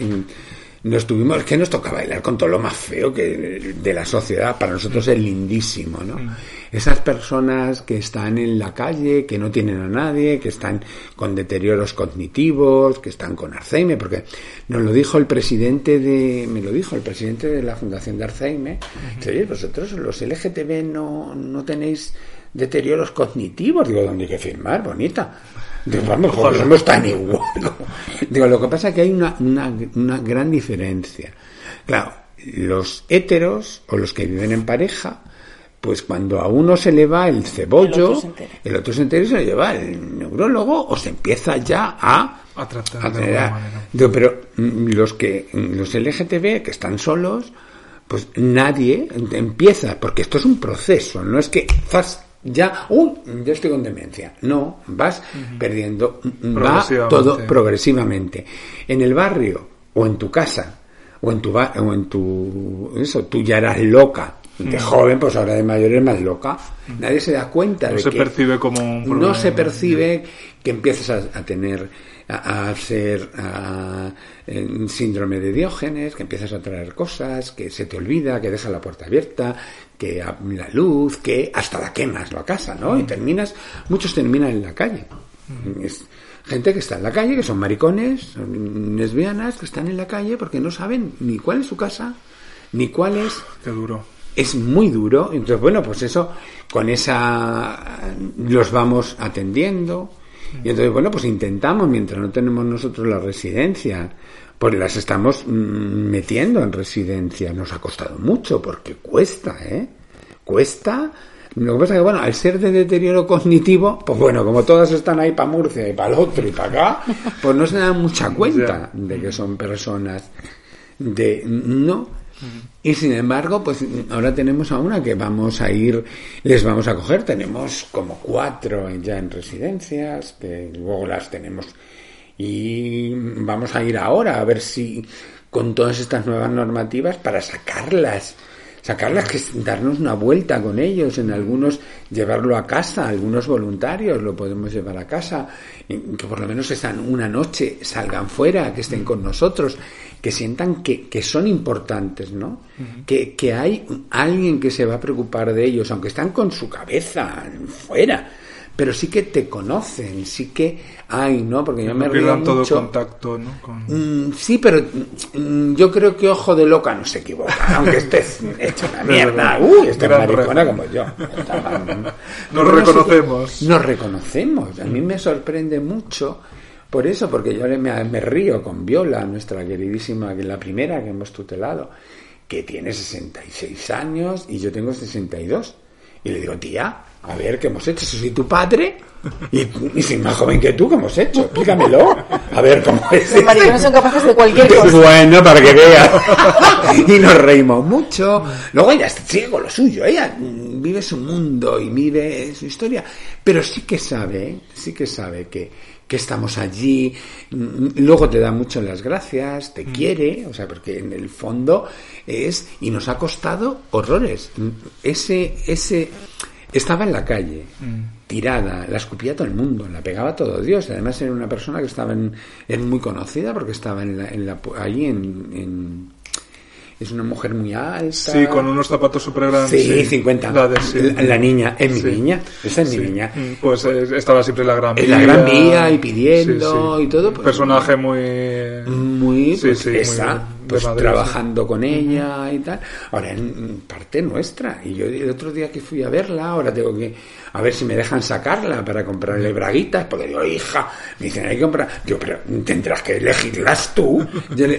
Nos tuvimos, que nos toca bailar con todo lo más feo que de la sociedad. Para nosotros es lindísimo, ¿no? Esas personas que están en la calle, que no tienen a nadie, que están con deterioros cognitivos, que están con Alzheimer, porque nos lo dijo el presidente de, me lo dijo el presidente de la Fundación de Alzheimer. Dice, oye, vosotros los LGTB no, no tenéis deterioros cognitivos. Digo, ¿dónde hay que firmar? Bonita. Digo, vamos, porque somos tan igual. Digo, lo que pasa es que hay una, una, una gran diferencia. Claro, los héteros o los que viven en pareja, pues cuando a uno se le va el cebollo, El otro se entera. el otro se entera y se lo lleva el neurólogo o se empieza ya a A tratar a de tener- alguna manera. Digo, pero mm, los que mm, los LGTB que están solos, pues nadie empieza, porque esto es un proceso, no es que zas, ya, uy, ya estoy con demencia. No, vas perdiendo, mm, va todo progresivamente. En el barrio o en tu casa o en tu ba- o en tu eso, tú ya eras loca. De joven, pues ahora de mayor eres más loca. Nadie se da cuenta No de se que percibe como un no problema. se percibe que empiezas a, a tener a, a hacer a, síndrome de Diógenes, que empiezas a traer cosas, que se te olvida, que dejas la puerta abierta, que la luz, que hasta la quemas la casa, ¿no? Y terminas, muchos terminan en la calle. Es gente que está en la calle, que son maricones, son lesbianas, que están en la calle porque no saben ni cuál es su casa, ni cuál es Qué duro. es muy duro. Entonces, bueno, pues eso, con esa los vamos atendiendo. Y entonces, bueno, pues intentamos, mientras no tenemos nosotros la residencia, pues las estamos mm, metiendo en residencia. Nos ha costado mucho, porque cuesta, ¿eh? Cuesta. Lo que pasa es que, bueno, al ser de deterioro cognitivo, pues bueno, como todas están ahí para Murcia y para el otro y para acá, pues no se dan mucha cuenta de que son personas de no y sin embargo pues ahora tenemos a una que vamos a ir les vamos a coger tenemos como cuatro ya en residencias que luego las tenemos y vamos a ir ahora a ver si con todas estas nuevas normativas para sacarlas sacarlas que darnos una vuelta con ellos. En algunos llevarlo a casa algunos voluntarios lo podemos llevar a casa. Que por lo menos están una noche salgan fuera que estén con nosotros que sientan que, que son importantes no que, que hay alguien que se va a preocupar de ellos aunque están con su cabeza fuera pero sí que te conocen sí que hay no porque yo me No río pierdan todo mucho contacto, ¿no? Con- Mm, sí, pero mm, yo creo que ojo de loca no se equivoca, aunque estés hecho una mierda. Uy, esta maricona como yo. Nos reconocemos. Nos reconocemos. A mí me sorprende mucho por eso, porque yo le- me, me río con Viola, nuestra queridísima, la primera que hemos tutelado, que tiene 66 años y yo tengo 62. Y le digo, tía, a ver, ¿qué hemos hecho? Si soy tu padre y, y soy más joven que tú, ¿qué hemos hecho? Explícamelo. A ver, ¿cómo es Los maricones son capaces de cualquier cosa. bueno, para que veas. y nos reímos mucho. Luego ella sigue con lo suyo. Ella mm, vive su mundo y vive su historia. Pero sí que sabe, sí que sabe que, que estamos allí. Mm, Luego te da mucho las gracias, Mm. te quiere, o sea, porque en el fondo es, y nos ha costado horrores. Mm, Ese, ese, estaba en la calle, Mm. tirada, la escupía todo el mundo, la pegaba todo Dios. Además era una persona que estaba en, es muy conocida porque estaba en la, en la, allí en, en- es una mujer muy alta. Sí, con unos zapatos súper grandes. Sí, 50. La, de, sí. La- la niña, es mi Sí. niña, esa es mi Sí. niña. Pues eh, estaba siempre en la gran En la Gran Vía y pidiendo y todo, pues- personaje muy. muy Sí, pues, sí, muy pues trabajando con ella y tal. Ahora en parte nuestra. Y yo el otro día que fui a verla, ahora tengo que a ver si me dejan sacarla para comprarle braguitas, porque digo, hija, me dicen, hay que comprar. Yo, pero tendrás que elegirlas tú.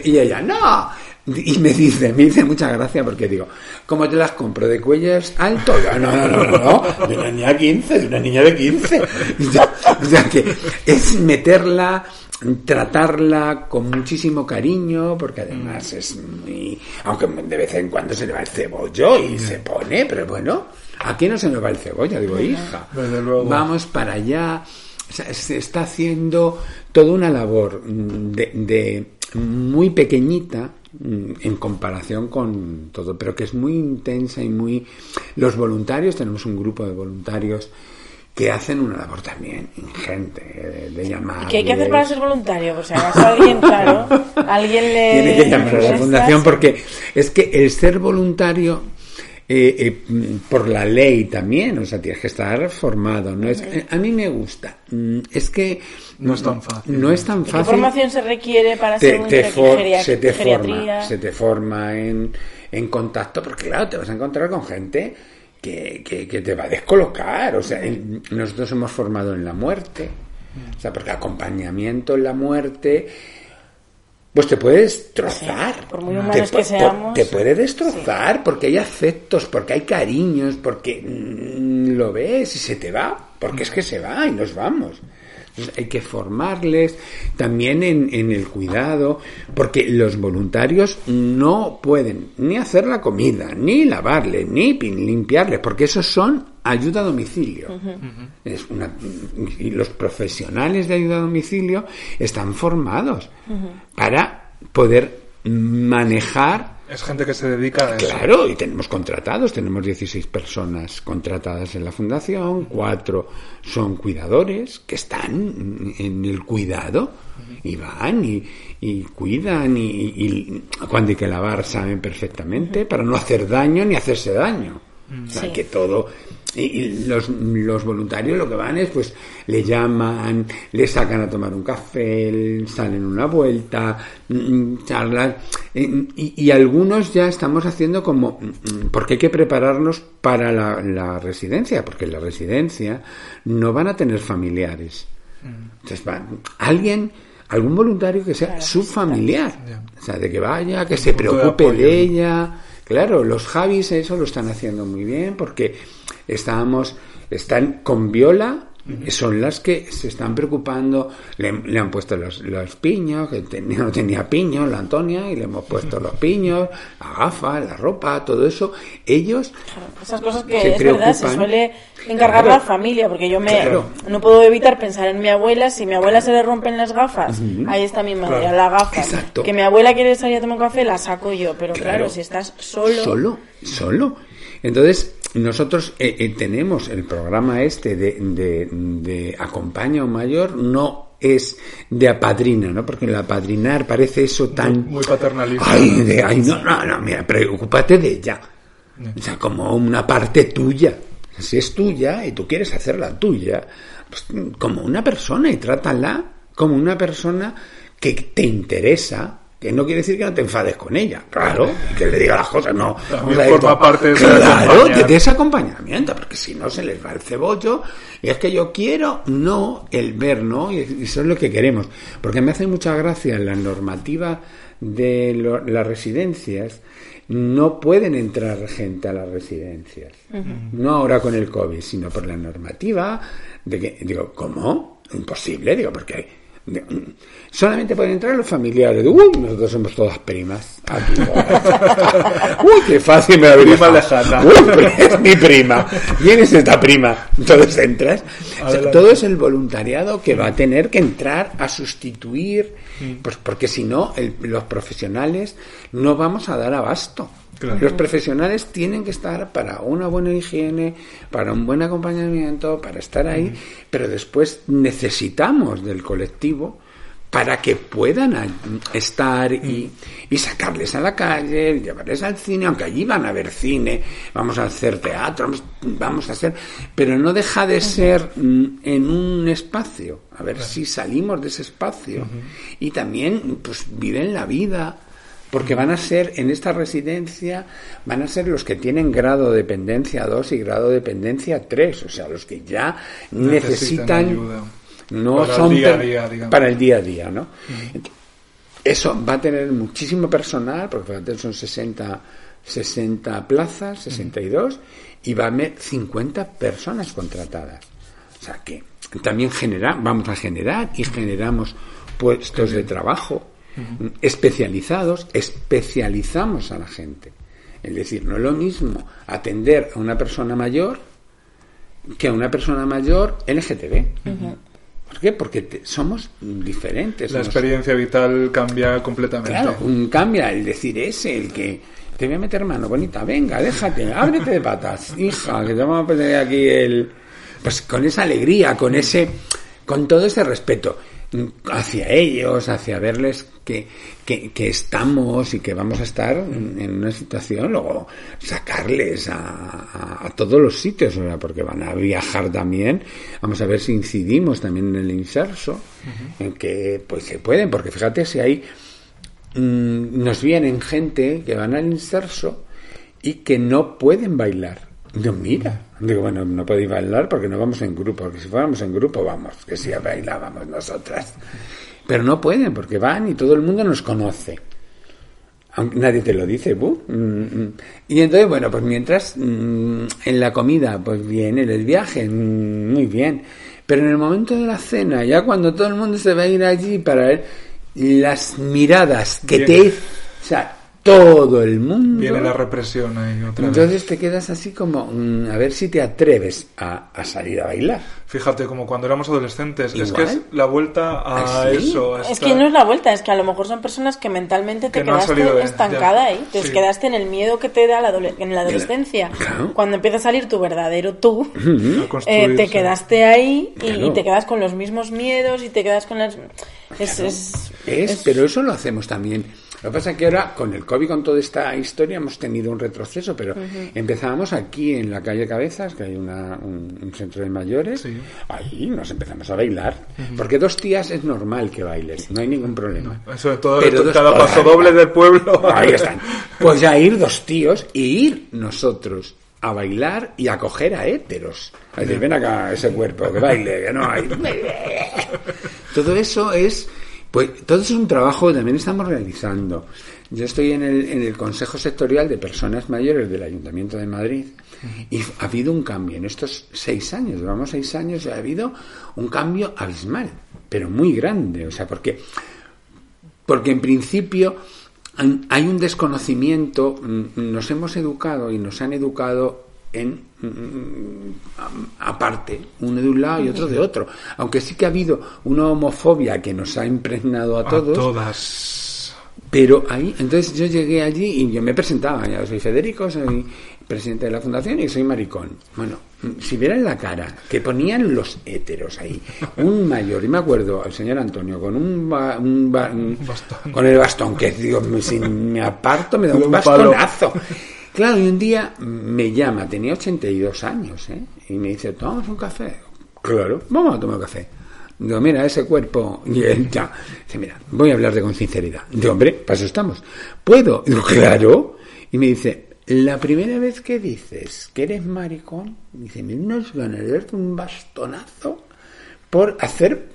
Y ella, no. Y me dice, me dice mucha gracia porque digo, ¿cómo te las compro? ¿De cuellos altos? Yo, No, no, no, no, de una niña de 15, de una niña de 15. O sea que es meterla, tratarla con muchísimo cariño, porque además es muy, aunque de vez en cuando se le va el cebollo y se pone, pero bueno, aquí no se nos va el cebollo, digo, hija, vamos para allá. O sea, se está haciendo toda una labor de, de muy pequeñita en comparación con todo, pero que es muy intensa y muy... Los voluntarios, tenemos un grupo de voluntarios que hacen una labor también ingente, eh, de, de llamar. ¿Qué hay que hacer para ser voluntario? Si acaso alguien, claro, alguien le... Tiene que llamar a la fundación porque es que el ser voluntario eh, eh, mm, por la ley también, o sea, tienes que estar formado. No es, a mí me gusta. Mm, Es que No es tan fácil. No es tan ¿Y ¿Qué fácil. formación se requiere para Te- ser un te for- se te forma, se te forma en, en contacto, porque claro, te vas a encontrar con gente que, que, que te va a descolocar. O sea, el- nosotros hemos formado en la muerte, o sea, porque acompañamiento en la muerte, pues te puede destrozar. por muy humanos te, que seamos, te puede destrozar porque hay afectos, porque hay cariños, porque mm, lo ves y se te va, porque es que se va y nos vamos. Entonces, hay que formarles también en, en el cuidado, porque los voluntarios no pueden ni hacer la comida, ni lavarle, ni limpiarles, porque esos son ayuda a domicilio. Es una- y los profesionales de ayuda a domicilio están formados para poder manejar Es gente que se dedica a eso. Claro, y tenemos contratados, tenemos 16 personas contratadas en la fundación, cuatro son cuidadores que están en el cuidado y van y, y cuidan y, y cuando hay que lavar saben perfectamente para no hacer daño ni hacerse daño. O sea, Sí. que todo... Y, y los, los voluntarios lo que van es, pues, le llaman, le sacan a tomar un café, salen una vuelta, mm, charlan. eh, Y, y algunos ya estamos haciendo como, mm, porque hay que prepararnos para la, la residencia, porque en la residencia no van a tener familiares. Entonces, van, alguien, algún voluntario que sea su familiar. O sea, de que vaya, que se de preocupe apoyo, de ¿no? ella. Claro, los Javis eso lo están haciendo muy bien porque estábamos, están con Viola, son las que se están preocupando, le, le han puesto los, los piños, que tenía- no tenía piños la Antonia, y le hemos puesto los piños, la gafa, la ropa, todo eso. Ellos, Esas cosas que Se es verdad, se preocupan. suele encargar Claro. la familia, porque yo me Claro. no puedo evitar pensar en mi abuela, si mi abuela se le rompen las gafas, ahí está mi madre, la gafa. Exacto. Que mi abuela quiere salir a tomar un café, la saco yo, pero claro, Claro. si estás solo, Solo, solo. Entonces, nosotros eh, eh, tenemos el programa este de, de, de acompaña a un mayor, no es de apadrina, ¿no? Porque el apadrinar parece eso tan... Muy paternalista. Ay, de- ay, no, no, no, mira, preocúpate de ella. O sea, como una parte tuya. Si es tuya y tú quieres hacerla tuya, pues, como una persona y trátala como una persona que te interesa, que no quiere decir que no te enfades con ella, claro, y que le diga las cosas, no. También forma parte de ese Claro, de, de ese acompañamiento, porque si no se les va el cebollo, y es que yo quiero, no el ver, ¿no? Y eso es lo que queremos. Porque me hace mucha gracia la normativa de lo- las residencias, no pueden entrar gente a las residencias. No ahora con el COVID, sino por la normativa de que, digo, ¿cómo? Imposible, digo, porque solamente pueden entrar los familiares. Uy, nosotros somos todas primas. Uy, qué fácil me la Prima lejana. Uy, es mi prima. ¿Quién es esta prima? Entonces entras. sea, todo es el voluntariado que va a tener que entrar a sustituir, pues porque si no, los profesionales no vamos a dar abasto. Claro. Los profesionales tienen que estar para una buena higiene, para un buen acompañamiento, para estar ahí, pero después necesitamos del colectivo para que puedan estar y, y sacarles a la calle, llevarles al cine, aunque allí van a ver cine, vamos a hacer teatro, vamos- vamos a hacer, pero no deja de ser mm, en un espacio, a ver si salimos de ese espacio y también pues viven la vida, porque van a ser en esta residencia van a ser los que tienen grado de dependencia 2 y grado de dependencia 3, o sea, los que ya Necesitan necesitan ayuda. no Para el son día a día, digamos. para el día a día, ¿no? Eso va a tener muchísimo personal, porque son 60, 60 plazas, 62, y va a haber 50 personas contratadas. O sea que también genera, vamos a generar y generamos puestos de trabajo especializados, especializamos a la gente. Es decir, no es lo mismo atender a una persona mayor que a una persona mayor LGTB. ¿Por qué? Porque te- somos diferentes. La somos- experiencia vital cambia completamente. Claro, un cambia el decir ese, el que te voy a meter mano bonita, venga, déjate, ábrete de patas, hija, que te vamos a poner aquí el. Pues con esa alegría, con ese. con todo ese respeto hacia ellos, hacia verles que, que, que estamos y que vamos a estar en una situación, luego sacarles a, a- a todos los sitios, ¿verdad? porque van a viajar también, vamos a ver si incidimos también en el inserso, en que pues se pueden, porque fíjate si hay mm, nos vienen gente que van al inserso y que no pueden bailar. Yo, mira, digo, bueno, no podéis bailar porque no vamos en grupo, porque si fuéramos en grupo, vamos, que si bailábamos nosotras. Pero no pueden porque van y todo el mundo nos conoce. Aunque nadie te lo dice, ¿bu? Mm, mm. Y entonces, bueno, pues mientras mm, en la comida, pues bien, en el viaje, muy bien. Pero en el momento de la cena, ya cuando todo el mundo se va a ir allí para ver las miradas que te... O sea, todo el mundo... Viene la represión ahí otra vez. Entonces te quedas así como, mm, a ver si te atreves a, a salir a bailar. Fíjate, como cuando éramos adolescentes. Es que es la vuelta a ¿Ah, sí? eso. a Es que no es la vuelta, es que a lo mejor son personas que mentalmente te Que quedaste estancada ya. ahí, te Sí. quedaste en el miedo que te da la en la adolescencia. Claro. Cuando empieza a salir tu verdadero tú, eh, te quedaste ahí y, Claro. y te quedas con los mismos miedos y te quedas con las... Es, es- Es, es- pero eso lo hacemos también. Lo que pasa es que ahora, con el COVID, con toda esta historia, hemos tenido un retroceso, pero empezábamos aquí en la calle Cabezas, que hay una- un, un centro de mayores, Sí. ahí nos empezamos a bailar. Porque dos tías es normal que bailes, no hay ningún problema. Eso de todo, Pero cada paso doble del pueblo. Ahí están. Pues ya ir dos tíos y ir nosotros a bailar y a coger a héteros. A decir, ven acá ese cuerpo, que baile, que no hay. Todo eso es, pues, todo es un trabajo que también estamos realizando. Yo estoy en el, en el Consejo Sectorial de Personas Mayores del Ayuntamiento de Madrid y ha habido un cambio en estos seis años, llevamos seis años ha habido un cambio abismal, pero muy grande, o sea, porque porque en principio hay un desconocimiento, mm, nos hemos educado y nos han educado en mm, a- aparte, uno de un lado y otro de otro. Aunque sí que ha habido una homofobia que nos ha impregnado a A todos, todas. pero ahí, entonces yo llegué allí y yo me presentaba, yo soy Federico, soy presidente de la fundación y soy maricón. Bueno, si vieran la cara que ponían los héteros ahí, un mayor, y me acuerdo al señor Antonio con un, ba- un ba- un- Bastón. con el bastón, que digo, me- si me aparto me da un palo. Claro, y un día me llama, tenía 82 años, ¿eh? y me dice, ¿tomamos un café? Claro, vamos a tomar un café. Digo, mira, ese cuerpo. Y él ya. Dice, mira, voy a hablarte con sinceridad. Digo, hombre, para eso estamos. ¿Puedo? Digo, claro. Y me dice, la primera vez que dices que eres maricón, dice, me de darte un bastonazo por hacer.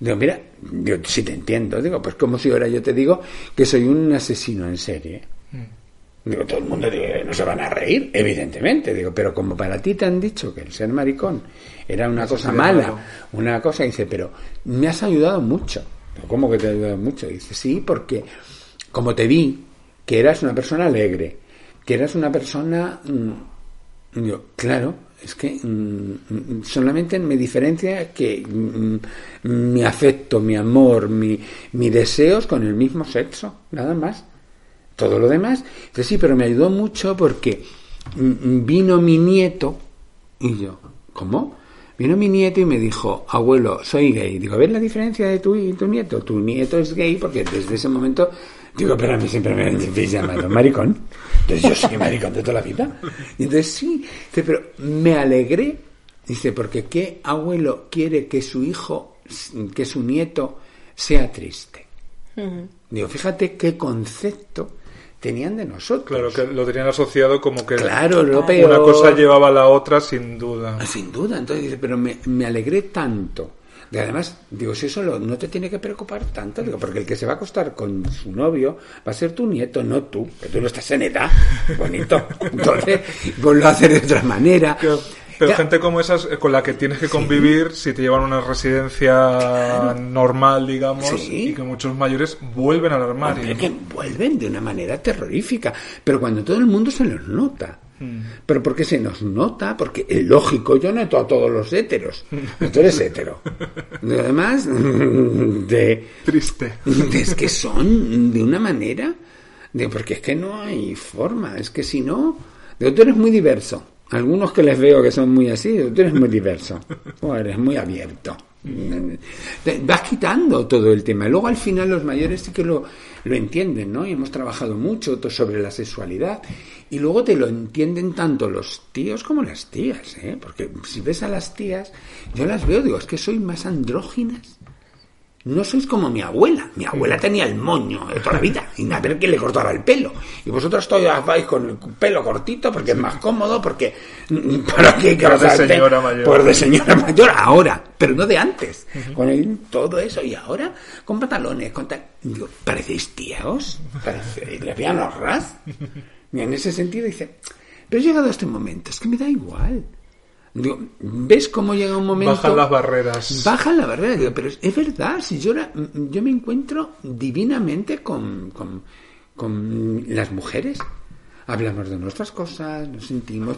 Digo, mira, yo sí te entiendo. Digo, pues como si ahora yo te digo que soy un asesino en serie. Digo, todo el mundo dice, no se van a reír, evidentemente. Digo, pero como para ti te han dicho que el ser maricón era una cosa mala, malo. una cosa, dice, pero me has ayudado mucho. Digo, ¿Cómo que te ha ayudado mucho? Dice, sí, porque como te vi que eras una persona alegre, que eras una persona... mm, Digo, claro, es que mm, mm, solamente me diferencia que mm, mi afecto, mi amor, mi, mi deseos con el mismo sexo, nada más. Todo lo demás. Entonces sí, pero me ayudó mucho porque vino mi nieto y yo, ¿cómo? Vino mi nieto y me dijo, abuelo, soy gay. Digo, a ver la diferencia de tu y tu nieto. Tu nieto es gay porque desde ese momento, digo, pero a mí siempre me habéis llamado maricón. Entonces yo soy maricón de toda la vida. Y entonces sí, dice, pero me alegré. Dice, porque ¿qué abuelo quiere que su hijo, que su nieto sea triste? Digo, fíjate qué concepto tenían de nosotros. Claro, que lo tenían asociado como que claro, lo peor. una cosa llevaba a la otra sin duda. Ah, sin duda, entonces dice, pero me, me alegré tanto. Y además, digo, si eso no te tiene que preocupar tanto, digo, porque el que se va a acostar con su novio va a ser tu nieto, no tú, que tú no estás en edad, bonito. Entonces, pues a hacer de otra manera. Pero gente como esas eh, con la que tienes que convivir si te llevan a una residencia normal, digamos, y que muchos mayores vuelven al armario. que vuelven de una manera terrorífica, pero cuando todo el mundo se los nota. Mm. Pero ¿por qué se nos nota? Porque es lógico, yo noto a todos los héteros. Tú eres hétero. además, de... Triste. Es que son de una manera... De, porque es que no hay forma. Es que si no... De, tú eres muy diverso. Algunos que les veo que son muy así, tú eres muy diverso, o eres muy abierto. Vas quitando todo el tema. Luego al final los mayores sí que lo, lo entienden, ¿no? Y hemos trabajado mucho sobre la sexualidad. Y luego te lo entienden tanto los tíos como las tías, ¿eh? Porque si ves a las tías, yo las veo, digo, es que soy más andróginas no sois como mi abuela. Mi abuela tenía el moño de toda la vida y a ver quién le cortaba el pelo. Y vosotros todavía vais con el pelo cortito porque es más cómodo, porque... ¿Para qué? Por de señora mayor. Por de señora mayor ahora, pero no de antes. Con todo eso. Y ahora con pantalones, con tal... Digo, ¿parecéis tíos? ¿Parecéis lesbianos ras? Y en ese sentido dice, pero he llegado a este momento, es que me da igual. Digo, ¿ves cómo llega un momento? Bajan las barreras. Bajan las barreras, digo, pero es, verdad, si yo, yo me encuentro divinamente con, con, con las mujeres hablamos de nuestras cosas, nos sentimos.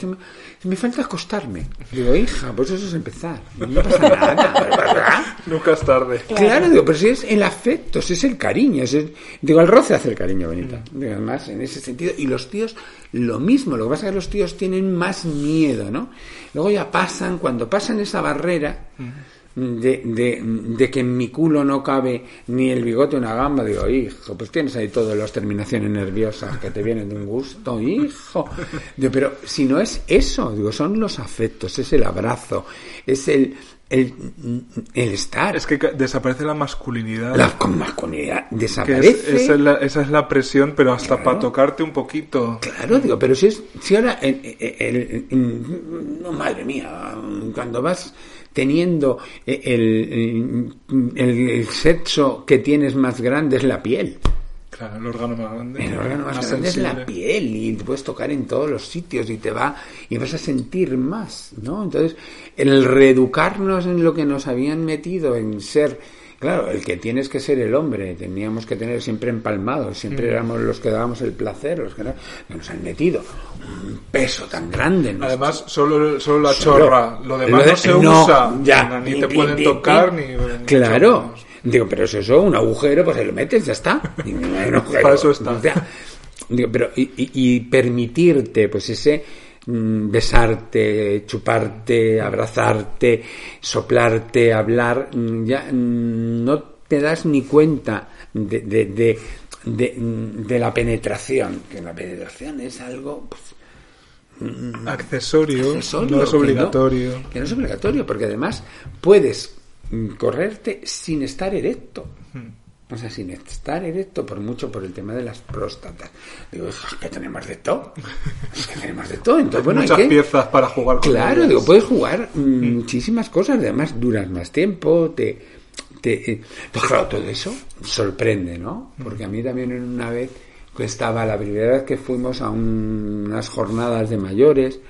Me, falta acostarme. Digo, hija, pues eso es empezar. No pasa nada, ¿verdad? Nunca es tarde. Claro, digo, pero si es el afecto, si es el cariño. digo, el roce hace el cariño, bonita. Mm. además, en ese sentido. Y los tíos, lo mismo. Lo que pasa es que los tíos tienen más miedo, ¿no? Luego ya pasan, cuando pasan esa barrera. De, de, de, que en mi culo no cabe ni el bigote una gamba, digo, hijo, pues tienes ahí todas las terminaciones nerviosas que te vienen de un gusto, hijo. Digo, pero si no es eso, digo, son los afectos, es el abrazo, es el, el, el estar. Es que desaparece la masculinidad. La masculinidad desaparece. esa, es la, esa, es la, presión, pero hasta para tocarte un poquito. Claro, digo, pero si es, si ahora, no, madre mía, cuando vas teniendo eh, el, el, sexo que tienes más grande es la piel. Claro, el órgano más grande. El órgano más, grande es la piel y te puedes tocar en todos los sitios y te va y vas a sentir más, ¿no? Entonces, el reeducarnos en lo que nos habían metido en ser Claro, el que tienes que ser el hombre, teníamos que tener siempre empalmado, siempre mm. éramos los que dábamos el placer, los que, nos han metido un peso tan grande. Además, solo, solo la chorra, lo demás no se usa, ya, ni, te pueden tocar, ni, Claro, digo, pero eso es un agujero, pues se lo metes, ya está. Para eso está. digo, pero, y, y permitirte, pues ese Mm, besarte, chuparte, abrazarte, soplarte, hablar, mm, ya mm, no te das ni cuenta de, de, de, la penetración, que la penetración es algo pues, accesorio, no es obligatorio. que no es obligatorio, porque además puedes correrte sin estar erecto. O sea, sin estar erecto por mucho por el tema de las próstatas. Digo, es que tenemos de todo. Es que tenemos de todo. Entonces, bueno, muchas piezas para jugar con Claro, digo, puedes jugar mm. muchísimas cosas. Además, duras más tiempo, te... te eh, pues claro, todo eso sorprende, ¿no? Porque a mí también en una vez que estaba la primera vez que fuimos a unas jornadas de mayores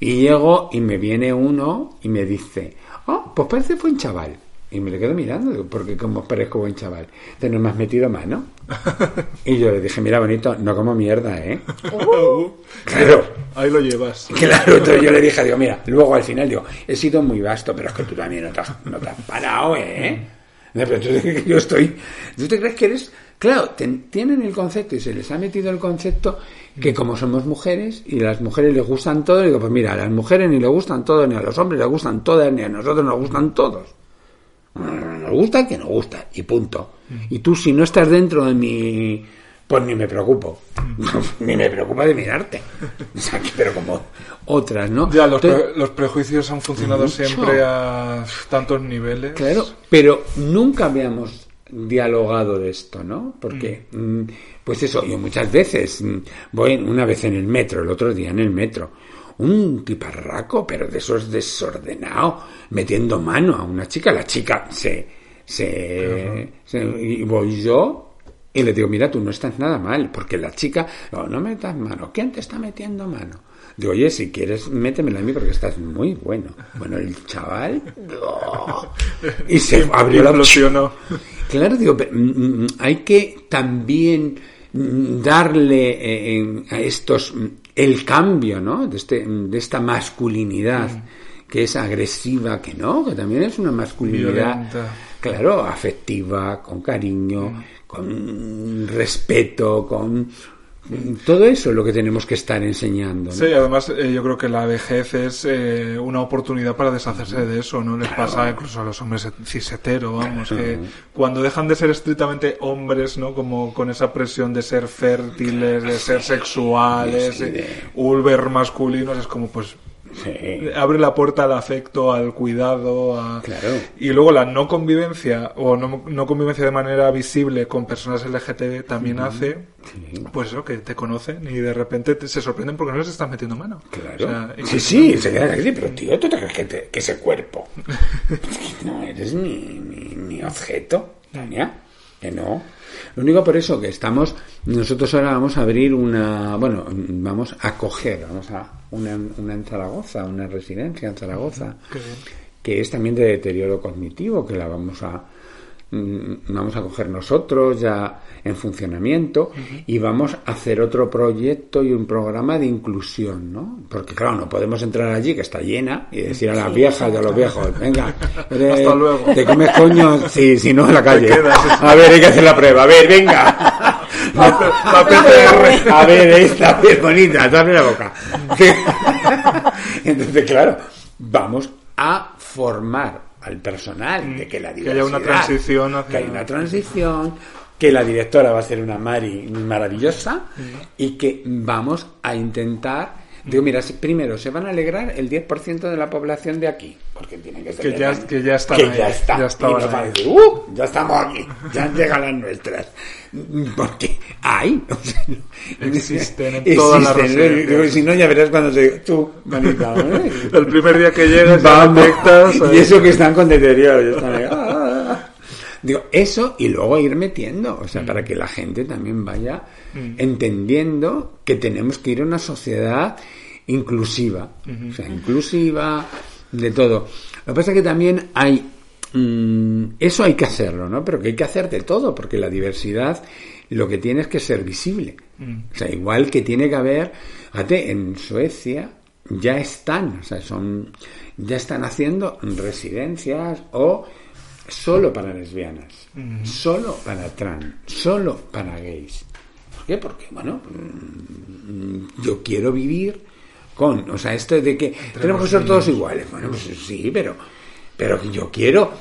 y llego y me viene uno y me dice, oh, pues parece buen chaval. Y me le quedo mirando, digo, porque como parezco buen chaval. ¿Te no me has metido mano? Y yo le dije, mira, bonito, no como mierda, ¿eh? Claro. Ahí lo llevas. Claro, entonces yo le dije, digo, mira, luego al final digo, he sido muy vasto, pero es que tú también no te has, no te has parado, ¿eh? Pero tú yo estoy... ¿Tú te crees que eres...? Claro, ten- tienen el concepto y se les ha metido el concepto que como somos mujeres y a las mujeres les gustan todo, digo, pues mira, a las mujeres ni les gustan todo, ni a los hombres les gustan todas, ni a nosotros nos gustan todos. Nos gusta que nos gusta, y punto. Y tú, si no estás dentro de mi. Pues ni me preocupo. ni me preocupa de mirarte. O sea, que- pero como otras, ¿no? Ya, los, Entonces, pre- los prejuicios han funcionado Mucho. siempre a tantos niveles. Claro, pero nunca habíamos dialogado de esto, ¿no? Porque, mm, pues eso, yo muchas veces mm, voy una vez en el metro, el otro día en el metro, un tiparraco, pero de esos desordenado, metiendo mano a una chica, la chica se, se, se- y voy yo y le digo, mira, tú no estás nada mal, porque la chica, no, no metas mano, ¿quién te está metiendo mano? Digo, oye, si quieres, métemela a mí porque estás muy bueno. Bueno, el chaval... ¡oh! Y se abrió la. Claro, digo, pero, mm, mm, hay que también mm, darle eh, a estos mm, el cambio, ¿no? De, este, mm, de esta masculinidad que es agresiva, que no, que también es una masculinidad, Violenta. claro, afectiva, con cariño, con respeto, con mm, todo eso es lo que tenemos que estar enseñando. ¿no? Sí, además eh, yo creo que la vejez es eh, una oportunidad para deshacerse de eso, ¿no? Les pasa incluso a los hombres cis hetero, vamos, que cuando dejan de ser estrictamente hombres, ¿no? Como con esa presión de ser fértiles, de ser sexuales, Sí, de- ulver masculinos, es como pues Sí. abre la puerta al afecto, al cuidado, a... Claro. y luego la no convivencia o no, no convivencia de manera visible con personas LGTB también hace, pues eso, que te conocen y de repente te- se sorprenden porque no les estás metiendo mano. Claro. O sea, y sí, sí, se queda así, pero tío, ¿tú te crees que, te- que ese cuerpo? No eres mi, mi, mi objeto, Tania, que no. Lo único por eso que estamos, nosotros ahora vamos a abrir una, bueno, vamos a coger, vamos a una, una en Zaragoza, una residencia en Zaragoza, que es también de deterioro cognitivo, que la vamos a mm, vamos a coger nosotros ya en funcionamiento y vamos a hacer otro proyecto y un programa de inclusión, ¿no? Porque claro, no podemos entrar allí que está llena y decir a las Sí, viejas y a los viejos, venga, eh, Hasta luego. te comes coño, sí, si no en la calle. quedas. A ver, hay que hacer la prueba, a ver, venga. La PCR. A ver, esta es bonita, abre la boca. Entonces, claro, vamos a formar al personal de que la Mm. Que haya una diversidad, transición hacia- que haya una transición, que la directora va a ser una Mari maravillosa y que vamos a intentar Digo, mira, primero se van a alegrar el 10% de la población de aquí, porque tienen que ser Que ya- que ya están que ahí, ya está. ya y nos van a ahí. decir, ¡uh! Ya estamos aquí, ya han llegado las nuestras. Porque hay. o sea, Existen en todas las y si no, ya verás cuando se. Tú, manita, ¿eh? El primer día que llegas Vamos. detectas. Y eso que están con deterioro. ya están ahí, ah. Digo, eso y luego ir metiendo, o sea, para que la gente también vaya entendiendo que tenemos que ir a una sociedad inclusiva, o sea, inclusiva de todo. Lo que pasa es que también hay, mm, eso hay que hacerlo, ¿no? Pero que hay que hacer de todo, porque la diversidad lo que tiene es que ser visible. O sea, igual que tiene que haber, fíjate, en Suecia ya están, o sea, son, ya están haciendo residencias o solo para lesbianas, solo para trans, solo para gays. ¿Por qué? Porque, bueno, mm, yo quiero vivir con, o sea, esto de que tenemos que ser todos iguales. Bueno, pues sí, pero, pero yo quiero,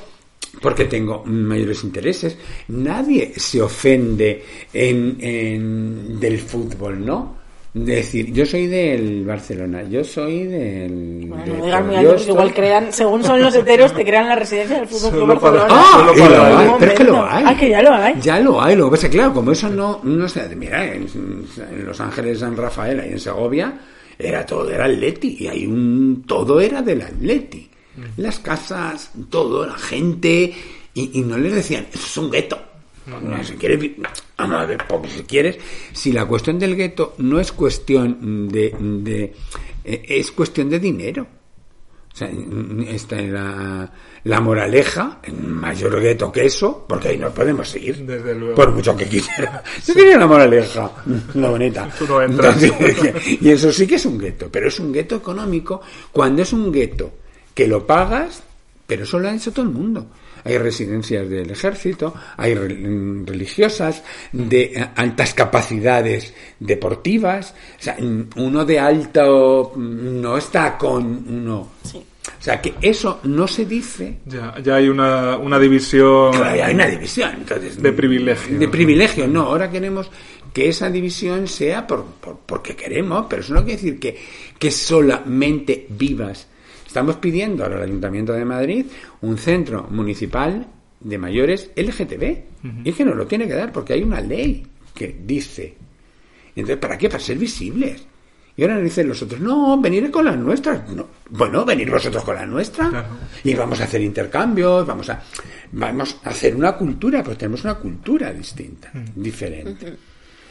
porque tengo mayores intereses. Nadie se ofende en, en- del fútbol, ¿no? Decir, yo soy del Barcelona, yo soy del. Bueno, del- no digas muy alto, porque igual crean, según son los heteros, te crean la residencia del Fútbol Club Barcelona. Ah, Solo y para lo hay, pero es que lo hay. Ah, que ya lo hay. Ya lo hay, lo que pasa es que, claro, como eso no, no se mira, en, en Los Ángeles, San Rafael y en Segovia, era todo, era Atleti, y hay un, todo era del Atleti. Las casas, todo, la gente, y, y no les decían, eso es un gueto. No, si quieres, vamos a ver, si quieres, si la cuestión del gueto no es cuestión de, de eh, es cuestión de dinero. O sea, esta es la, la moraleja, mayor gueto que eso, porque ahí no podemos ir. Desde luego. Por mucho que quisiera. Yo quería la moraleja, la bonita. Tú no entras. y eso sí que es un gueto, pero es un gueto económico cuando es un gueto que lo pagas, pero eso lo ha hecho todo el mundo. Hay residencias del ejército, hay re- religiosas de altas capacidades deportivas. O sea, uno de alto no está con uno. Sí. O sea, que eso no se dice. Ya, ya hay una, una división Claro, hay una división. Entonces, de privilegio. de privilegio, no. Ahora queremos que esa división sea por, por- porque queremos, pero eso no quiere decir que, que solamente vivas. Estamos pidiendo al Ayuntamiento de Madrid un centro municipal de mayores LGTB. Y es que nos lo tiene que dar porque hay una ley que dice. Entonces, ¿para qué? Para ser visibles. Y ahora nos dicen los otros, no, venir con las nuestras. No. Bueno, venir vosotros con la nuestra. Claro. Y vamos a hacer intercambios, vamos a, vamos a hacer una cultura, pero tenemos una cultura distinta, diferente.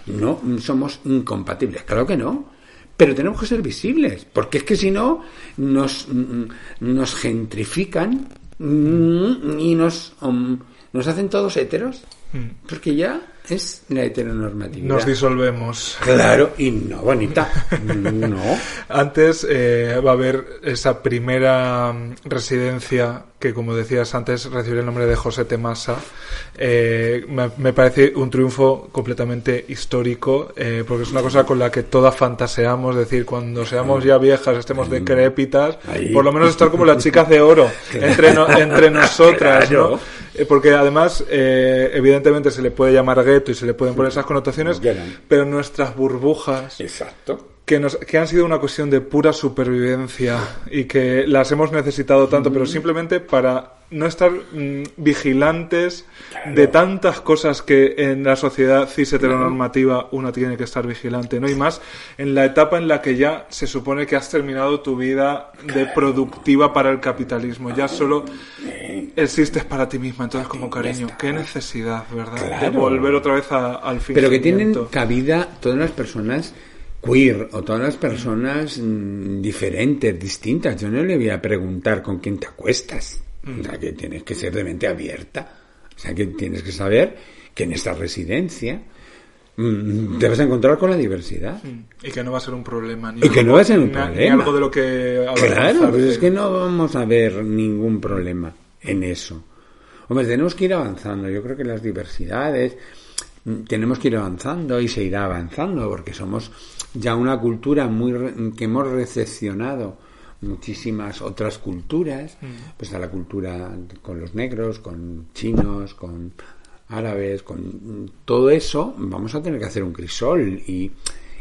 No somos incompatibles, claro que no. Pero tenemos que ser visibles, porque es que si no, nos, mm, nos gentrifican mm, y nos, um, nos hacen todos heteros, porque ya es la heteronormatividad. Nos disolvemos. Claro, y no bonita. No. Antes eh, va a haber esa primera mm, residencia que, como decías antes, recibe el nombre de José Temasa. Eh, me, me parece un triunfo completamente histórico, eh, porque es una cosa con la que todas fantaseamos, es decir, cuando seamos ya viejas, estemos decrépitas, Ahí. por lo menos estar como las chicas de oro entre, no- entre nosotras, Claro. ¿no? Eh, Porque además, eh, evidentemente, se le puede llamar gueto y se le pueden poner esas connotaciones, pero nuestras burbujas Exacto. Que, nos, que han sido una cuestión de pura supervivencia y que las hemos necesitado tanto, pero simplemente para no estar mm, vigilantes de tantas cosas que en la sociedad cis heteronormativa uno tiene que estar vigilante, ¿no? Y más en la etapa en la que ya se supone que has terminado tu vida de productiva para el capitalismo, ya solo existes para ti misma, entonces como cariño, qué necesidad, ¿verdad? De volver otra vez a- al fin. Pero que tienen cabida todas las personas queer o todas las personas mm, diferentes, distintas. Yo no le voy a preguntar con quién te acuestas. O sea, que tienes que ser de mente abierta. O sea, que tienes que saber que en esta residencia mm, te vas a encontrar con la diversidad. Y que no va a ser un problema. Ni Y que no va a ser un ni- Ni problema. algo de lo que Claro, pues es que no vamos a ver ningún problema en eso. Hombre, tenemos que ir avanzando. Yo creo que las diversidades mm, tenemos que ir avanzando y se irá avanzando porque somos ya una cultura muy re- que hemos recepcionado muchísimas otras culturas, pues a la cultura con los negros, con chinos, con árabes, con mm, todo eso, vamos a tener que hacer un crisol y,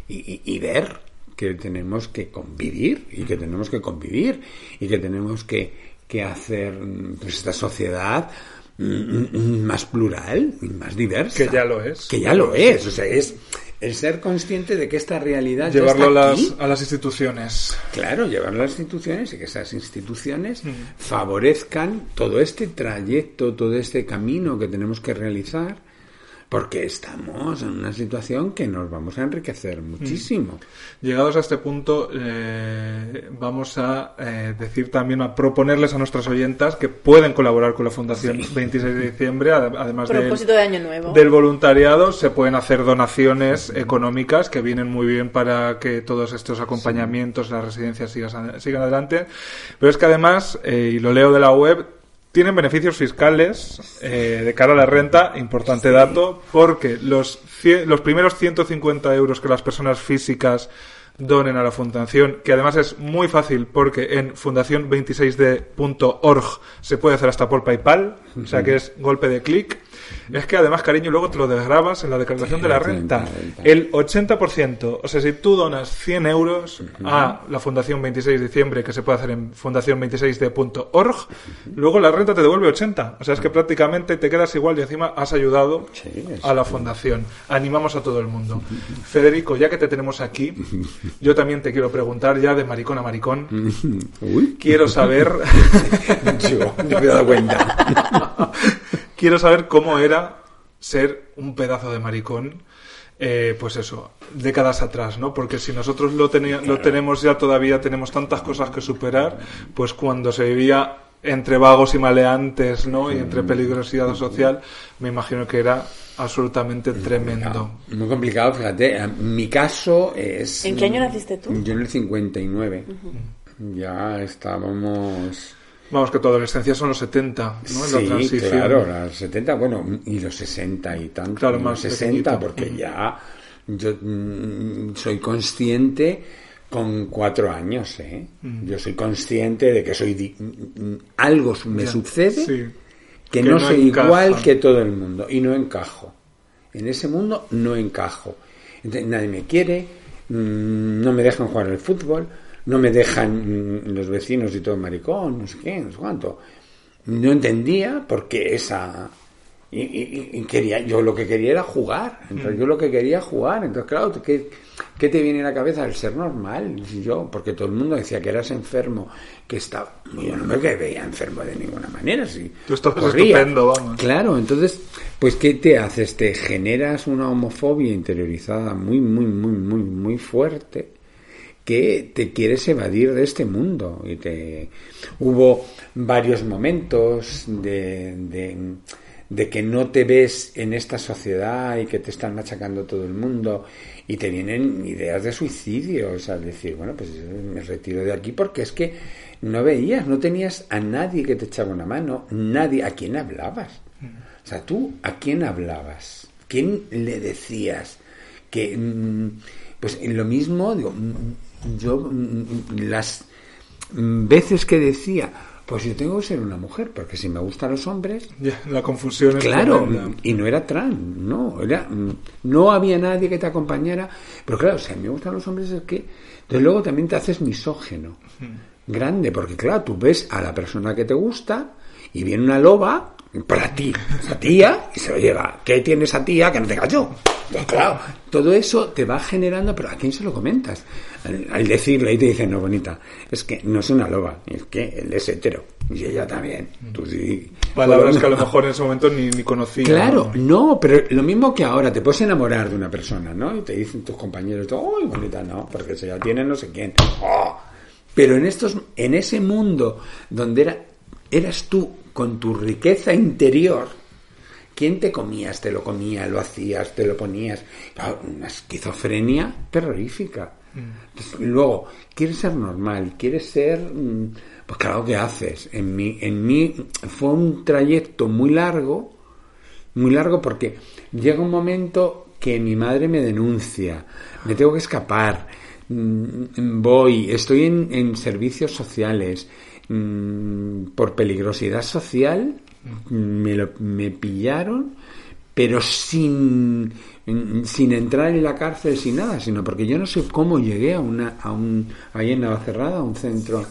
y, ver que tenemos que convivir y que tenemos que convivir y que tenemos que, que hacer mm, pues, esta sociedad mm, mm, más plural y más diversa. Que ya lo es. Que ya lo es. O sea, es el ser consciente de que esta realidad Llevarlo a está las, a las instituciones. Claro, llevar las instituciones y que esas instituciones favorezcan todo este trayecto, todo este camino que tenemos que realizar, porque estamos en una situación que nos vamos a enriquecer muchísimo. Llegados a este punto, eh, vamos a eh, decir también, a proponerles a nuestras oyentas que pueden colaborar con la Fundación 26 de diciembre, ade- además del- Propósito de año nuevo. del voluntariado, se pueden hacer donaciones económicas que vienen muy bien para que todos estos acompañamientos, las residencias sigan, sigan adelante. Pero es que además, eh, y lo leo de la web, tienen beneficios fiscales eh, de cara a la renta, importante dato, porque los, los primeros 150 euros que las personas físicas donen a la fundación, que además es muy fácil porque en fundación26d.org se puede hacer hasta por PayPal, o sea que es golpe de clic. Es que además, cariño, luego te lo desgrabas en la declaración Sí, de la renta. renta. El 80%, o sea, si tú donas 100 euros a la Fundación 26 de diciembre, que se puede hacer en fundación26d.org, luego la renta te devuelve 80. O sea, es que prácticamente te quedas igual y encima has ayudado Sí, a la fundación. Animamos a todo el mundo. Federico, ya que te tenemos aquí, yo también te quiero preguntar ya de maricón a maricón. Uy, Quiero saber, yo no me he dado cuenta. quiero saber cómo era ser un pedazo de maricón eh, pues eso, décadas atrás, ¿no? Porque si nosotros lo, tenía- lo tenemos ya todavía, tenemos tantas cosas que superar, pues cuando se vivía entre vagos y maleantes, ¿no? Y entre peligrosidad social, me imagino que era absolutamente tremendo. Muy complicado, fíjate. Mi caso es... ¿En qué año naciste tú? Yo en el 59. Ya estábamos... Vamos, que tu adolescencia son los 70, ¿no? En la sí, transición. claro, los 70, bueno, y los 60 y tanto. Claro, los más 60, pequeñito. porque Mm. ya yo mm, soy consciente con cuatro años, ¿eh? Mm. Yo soy consciente de que soy... di- mm, algo me Ya, sucede sí. que, Que no, no soy encaja. igual que todo el mundo y no encajo. En ese mundo no encajo. Entonces, nadie me quiere, mm, no me dejan jugar al fútbol, no me dejan mm, los vecinos y todo maricón, no sé qué, no sé cuánto. No entendía por qué esa... Y, y- y quería, yo lo que quería era jugar. Entonces yo lo que quería jugar. Entonces, claro, ¿qué, qué te viene a la cabeza? El ser normal. Yo, porque todo el mundo decía que eras enfermo, que estaba. Yo no me veía enfermo de ninguna manera. Si Tú estabas corría. estupendo, vamos. Claro, entonces, pues, ¿qué te haces? Te generas una homofobia interiorizada muy, muy, muy, muy, muy fuerte que te quieres evadir de este mundo. Y te... Hubo varios momentos de, de, que no te ves en esta sociedad y que te están machacando todo el mundo y te vienen ideas de suicidio, o sea, decir, bueno, pues me retiro de aquí porque es que no veías, no tenías a nadie que te echaba una mano, nadie, ¿a quién hablabas? O sea, tú, ¿a quién hablabas? ¿Quién le decías? Que, mm, pues lo mismo, digo, mm, yo mm, las mm, veces que decía, pues yo tengo que ser una mujer, porque si me gustan los hombres, Ya, la confusión es Claro, tremenda. y no era trans, no, era, mm, no había nadie que te acompañara, pero claro, si a mí me gustan los hombres es que, entonces luego también te haces misógeno, grande, porque claro, tú ves a la persona que te gusta y viene una loba para ti, esa tía, y se lo lleva, ¿qué tiene esa tía que no tenga yo? Pues claro, todo eso te va generando, pero ¿a quién se lo comentas? Al, al decirle y te dicen, no, bonita, es que no es una loba, es que él es hetero, y ella también, tú sí. Palabras que a lo mejor en ese momento ni, ni conocía. Claro, ¿no? no, pero lo mismo que ahora, te puedes enamorar de una persona, ¿no? Y te dicen tus compañeros, ¡ay, bonita! No, porque se ya tiene no sé quién. ¡Oh! Pero en estos, en ese mundo donde era, eras tú con tu riqueza interior, ¿quién te comías? Te lo comía, lo hacías, te lo ponías. Claro, una esquizofrenia terrorífica. Entonces, luego, quieres ser normal, quieres ser... mm, Pues claro, ¿qué haces? En mí, en mí fue un trayecto muy largo, muy largo porque llega un momento que mi madre me denuncia, me tengo que escapar, mm, voy, estoy en, en servicios sociales, mm, por peligrosidad social me, lo- me pillaron, pero sin, sin entrar en la cárcel, sin nada, sino porque yo no sé cómo llegué a una, a un, ahí en Navacerrada, a un centro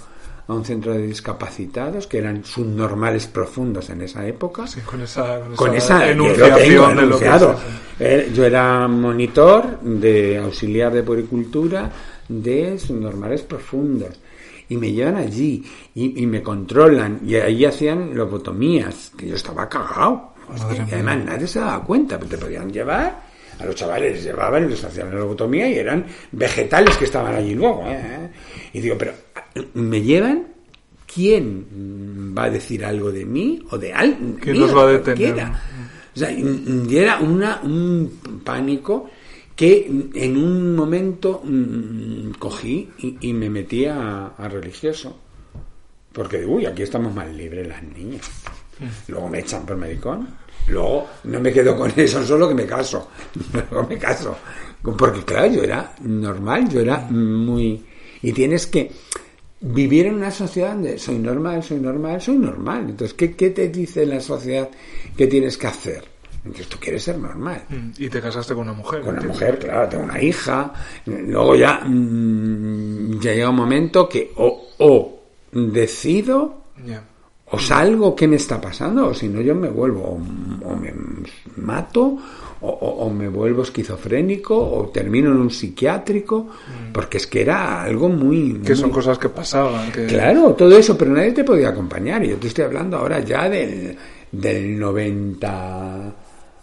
a un centro de discapacitados que eran subnormales profundos en esa época Sí, con esa, con con esa esa yo tengo de lo que. Eh, Yo era monitor de auxiliar de puericultura de subnormales profundos. Y me llevan allí y, y me controlan. Y ahí hacían lobotomías, que yo estaba cagado. Y además nadie se daba cuenta, pero te podían llevar. A los chavales les llevaban y les hacían la lobotomía y eran vegetales que estaban allí luego. ¿eh? Y digo, pero ¿me llevan? ¿Quién va a decir algo de mí o de alguien? ¿Quién nos va a detener? O sea, y era una, un pánico que en un momento mm, cogí y, y me metí a, a religioso. Porque, uy, aquí estamos más libres las niñas. Luego me echan por maricón. Luego no me quedo con eso, solo que me caso. Luego me caso. Porque, claro, yo era normal, yo era muy... Y tienes que vivir en una sociedad donde soy normal, soy normal, soy normal. Entonces, ¿qué, qué te dice la sociedad que tienes que hacer? Entonces, tú quieres ser normal. Mm, Y te casaste con una mujer. Con una mujer, claro, tengo una hija. Luego ya, mm, ya llega un momento que o, o decido Ya. o salgo, ¿qué me está pasando? O si no, yo me vuelvo, o, o me mato, o, o- me vuelvo esquizofrénico, o termino en un psiquiátrico, porque es que era algo muy... Que son muy- cosas que pasaban. Que... Claro, todo eso, pero nadie te podía acompañar. Y yo te estoy hablando ahora ya del, del 90,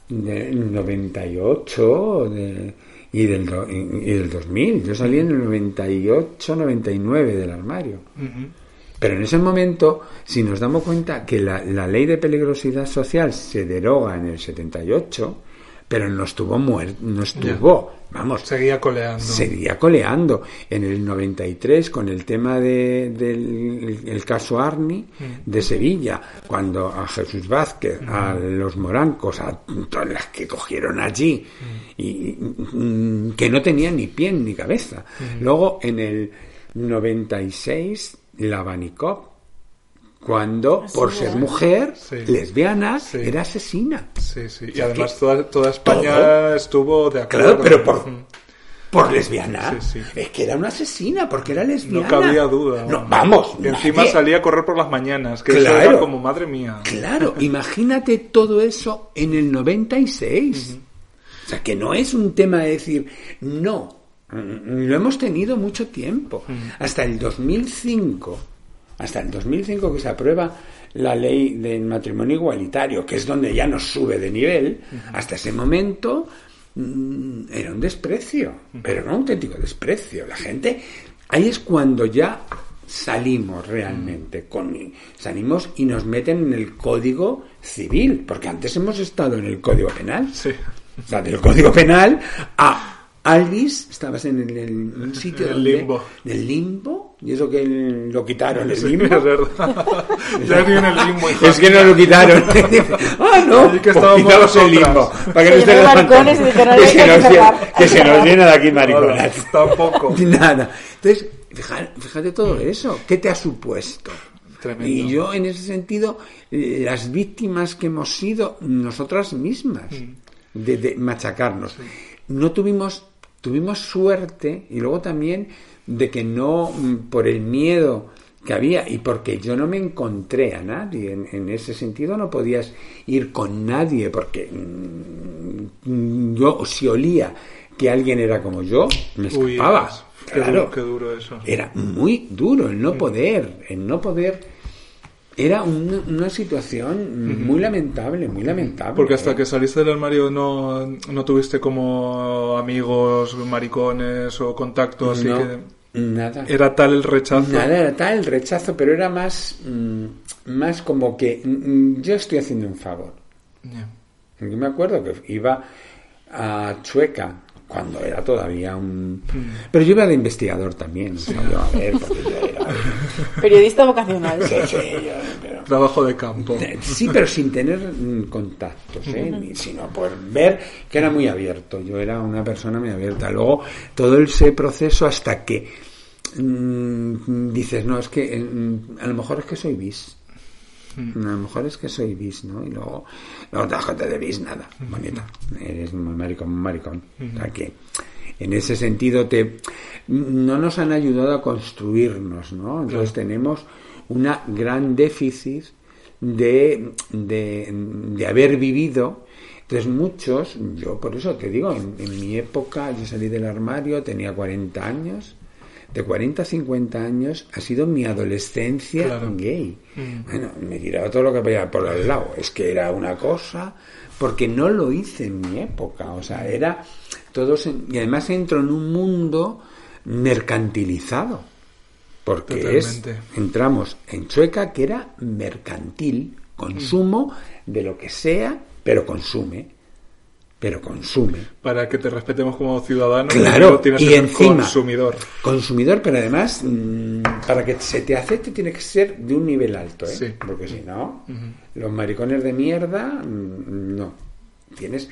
del 98 de- y, del, do- y del 2000. Yo salí en el 98, 99 del armario. Pero en ese momento, si nos damos cuenta que la, la ley de peligrosidad social se deroga en el 78, pero no estuvo muerto, no estuvo, vamos, Seguía coleando. seguía coleando. En el 93, con el tema de- del el caso Arni de Sevilla, cuando a Jesús Vázquez, a los morancos, a todas las que cogieron allí, y mm, que no tenían ni pie ni cabeza. Luego, en el 96, la Banikov, cuando, por ser mujer, Sí. lesbiana, Sí. era asesina. Sí, sí. Y además toda, toda España todo- estuvo de acuerdo. Claro, pero por, por lesbiana. Sí, sí. Es que era una asesina, porque era lesbiana. No cabía duda. No, vamos. Y encima nadie- salía a correr por las mañanas, que eso Claro. era como madre mía. Claro, imagínate todo eso en el 96. O sea, que no es un tema de decir, no, mm, lo hemos tenido mucho tiempo. Hasta el 2005, hasta el 2005 que se aprueba la ley del matrimonio igualitario, que es donde ya nos sube de nivel, hasta ese momento mm, era un desprecio, era un auténtico desprecio. La gente, ahí es cuando ya salimos realmente, con, salimos y nos meten en el código civil, porque antes hemos estado en el código penal. Sí. O sea, del código penal a Alvis, estabas en el, un sitio el donde- limbo. del limbo, y eso que el- lo quitaron, el Sí, limbo. es verdad. ya ni en el limbo. hija Es que no lo quitaron. ah, no, Allí que pues estábamos quitamos el limbo. Para que Se no esté llenó de levantando. maricones y dijeron, que, "Hay se que nos llena, cerrar". que se nos llena de aquí mariconas. Tampoco. Nada. Entonces, fija- fíjate todo eso. ¿Qué te ha supuesto? Tremendo. Y yo, en ese sentido, las víctimas que hemos sido nosotras mismas de, de machacarnos. No tuvimos, tuvimos suerte y luego también de que no, mm, por el miedo que había y porque yo no me encontré a nadie. En, en ese sentido no podías ir con nadie porque mm, yo si olía que alguien era como yo, me escapaba. qué, Claro. duro, qué duro eso. Era muy duro el no poder, el no poder. Era una, una situación muy lamentable, muy lamentable. Porque hasta que saliste del armario no, no tuviste como amigos, maricones o contacto, así No, que nada. era tal el rechazo. Nada, era tal el rechazo, pero era más, mm, más como que mm, yo estoy haciendo un favor. Yo me acuerdo que iba a Chueca cuando era todavía un... Pero yo iba de investigador también. o sea, yo, a ver, porque yo era... Periodista vocacional. Sí, sí, yo- pero- Trabajo de campo. Sí, pero sin tener mm, contactos, ¿eh? Ni- sino por ver que era muy abierto. Yo era una persona muy abierta. Luego, todo ese proceso hasta que mm, dices, no, es que mm, a lo mejor es que soy bis. A lo mejor es que soy bis, ¿no? Y luego, no te das de bis, nada, bonita. Eres un maricón, un maricón. O sea que, en ese sentido, te no nos han ayudado a construirnos, ¿no? Entonces tenemos una gran déficit de, de, de haber vivido. Entonces muchos, yo por eso te digo, en, en mi época yo salí del armario, tenía 40 años, de 40 a 50 años ha sido mi adolescencia Claro. gay. Bueno, me tiraba todo lo que veía por el lado. Es que era una cosa, porque no lo hice en mi época. O sea, era todos. en- y además entro en un mundo mercantilizado. Porque es. Entramos en Chueca, que era mercantil, consumo de lo que sea, pero consume. Pero consume. Para que te respetemos como ciudadano, Claro, tienes y que ser encima consumidor. Consumidor, pero además, mm, para que se te acepte tiene que ser de un nivel alto, ¿eh? Sí. Porque si no, los maricones de mierda, mm, no. Tienes.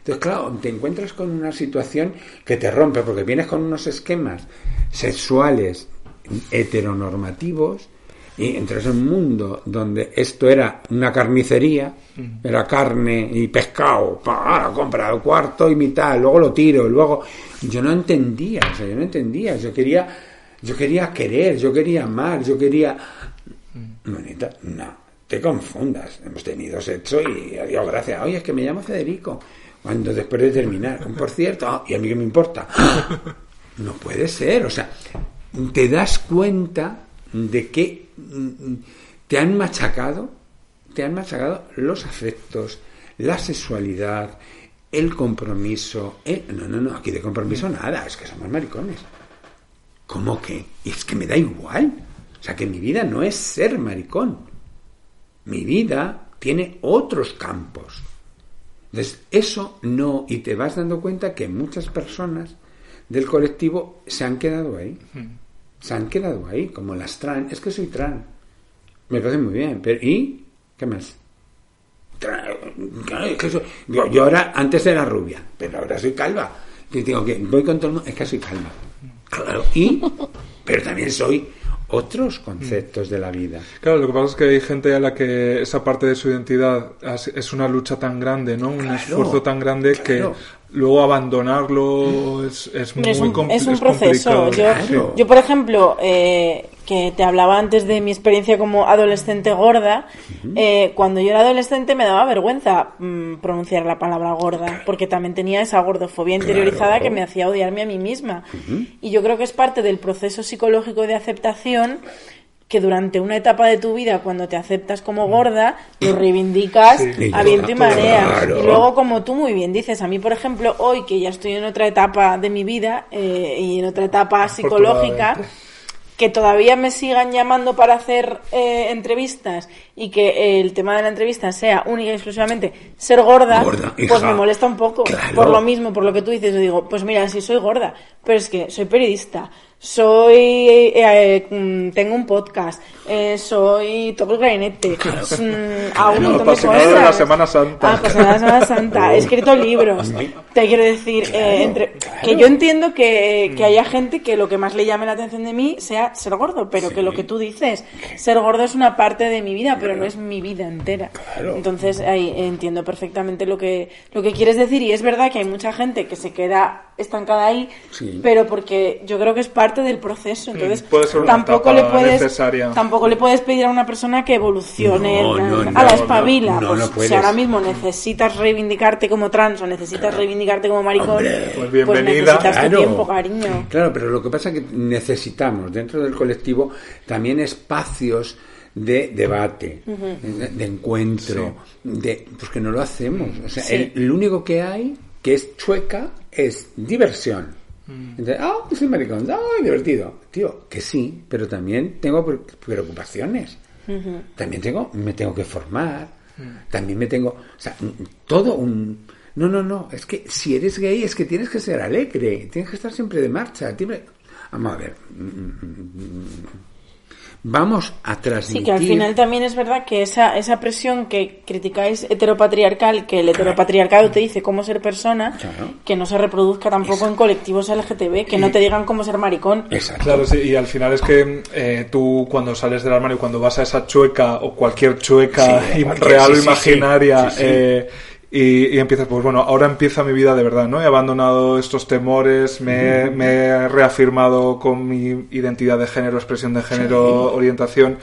Entonces, claro, te encuentras con una situación que te rompe, porque vienes con unos esquemas sexuales heteronormativos y entras en un mundo donde esto era una carnicería, era carne y pescado, pa, ahora compra el cuarto y mitad, luego lo tiro, luego yo no entendía, o sea, yo no entendía, yo quería, yo quería querer, yo quería amar, yo quería, bonita, no, te confundas, hemos tenido sexo y adiós, gracias, oye, es que me llamo Federico, cuando después de terminar, por cierto, ah, y a mí qué me importa, no puede ser, o sea, te das cuenta de que te han machacado, te han machacado los afectos, la sexualidad, el compromiso. el- No, no, no, aquí de compromiso nada, es que somos maricones. ¿Cómo que? Y es que me da igual. O sea, que mi vida no es ser maricón. Mi vida tiene otros campos. Entonces, eso no, y te vas dando cuenta que muchas personas del colectivo se han quedado ahí. Se han quedado ahí, como las trans. Es que soy trans. Me parece muy bien, pero ¿y qué más? Que soy- yo, yo ahora, antes era rubia, pero ahora soy calva. Y digo que voy con todo el mundo, es que soy calva. Claro, y, pero también soy otros conceptos de la vida. Claro, lo que pasa es que hay gente a la que esa parte de su identidad es- una lucha tan grande, ¿no? Un Claro, esfuerzo tan grande claro. que luego abandonarlo es, es muy es un, es un es proceso. complicado. Yo, Claro. yo, por ejemplo, eh, que te hablaba antes de mi experiencia como adolescente gorda, eh, cuando yo era adolescente me daba vergüenza mm, pronunciar la palabra gorda, porque también tenía esa gordofobia interiorizada Claro. que me hacía odiarme a mí misma. Y yo creo que es parte del proceso psicológico de aceptación que durante una etapa de tu vida, cuando te aceptas como gorda, lo reivindicas Sí. a viento y marea. Claro. Y luego, como tú muy bien dices, a mí, por ejemplo, hoy que ya estoy en otra etapa de mi vida eh, y en otra etapa psicológica. Que todavía me sigan llamando para hacer eh, entrevistas y que el tema de la entrevista sea única y exclusivamente ser gorda, Gorda, pues me molesta un poco. Claro. Por lo mismo, por lo que tú dices, yo digo, pues mira, sí soy gorda, pero es que soy periodista, soy eh, mm, tengo un podcast, eh, soy toco el clarinete, mm, hago un montón de cosas. de la Semana Santa. Apasionado de la Semana Santa, he escrito libros. Te quiero decir, eh, entre- que yo entiendo que, que haya gente que lo que más le llame la atención de mí sea ser gordo, pero que lo que tú dices, ser gordo es una parte de mi vida, pero no es mi vida entera. Entonces ahí entiendo perfectamente lo que, lo que quieres decir. Y es verdad que hay mucha gente que se queda estancada ahí, Sí. pero porque yo creo que es parte del proceso. Entonces puede ser una tampoco le puedes necesaria. tampoco le puedes pedir a una persona que evolucione No, no, a la espabila. pues si ahora mismo necesitas reivindicarte como trans o necesitas reivindicarte como maricón, Hombre. Pues bienvenida. necesitas tu tiempo, cariño. Claro, pero lo que pasa es que necesitamos dentro del colectivo también espacios de debate, de, de encuentro, de pues que no lo hacemos. O sea, Sí. el, el único que hay que es chueca es diversión. Entonces, ah, soy maricón, ah, divertido. Tío, que sí, pero también tengo pre- preocupaciones. También tengo, me tengo que formar. También me tengo, o sea, mm, todo un... No, no, no, es que si eres gay es que tienes que ser alegre, tienes que estar siempre de marcha. siempre- Vamos a ver. mm, mm, mm, Vamos a transmitir... Sí, que al final también es verdad que esa, esa presión que criticáis heteropatriarcal, que el heteropatriarcado te dice cómo ser persona, Claro. que no se reproduzca tampoco en colectivos LGTB, que no te digan cómo ser maricón. Exacto. Claro, sí, y al final es que eh, tú cuando sales del armario, cuando vas a esa chueca o cualquier chueca Sí, im- cualquier- real sí, o sí, sí. imaginaria, Sí, sí. eh, y, y empiezas, pues bueno, ahora empieza mi vida de verdad, ¿no? He abandonado estos temores, me, me he reafirmado con mi identidad de género, expresión de género, orientación.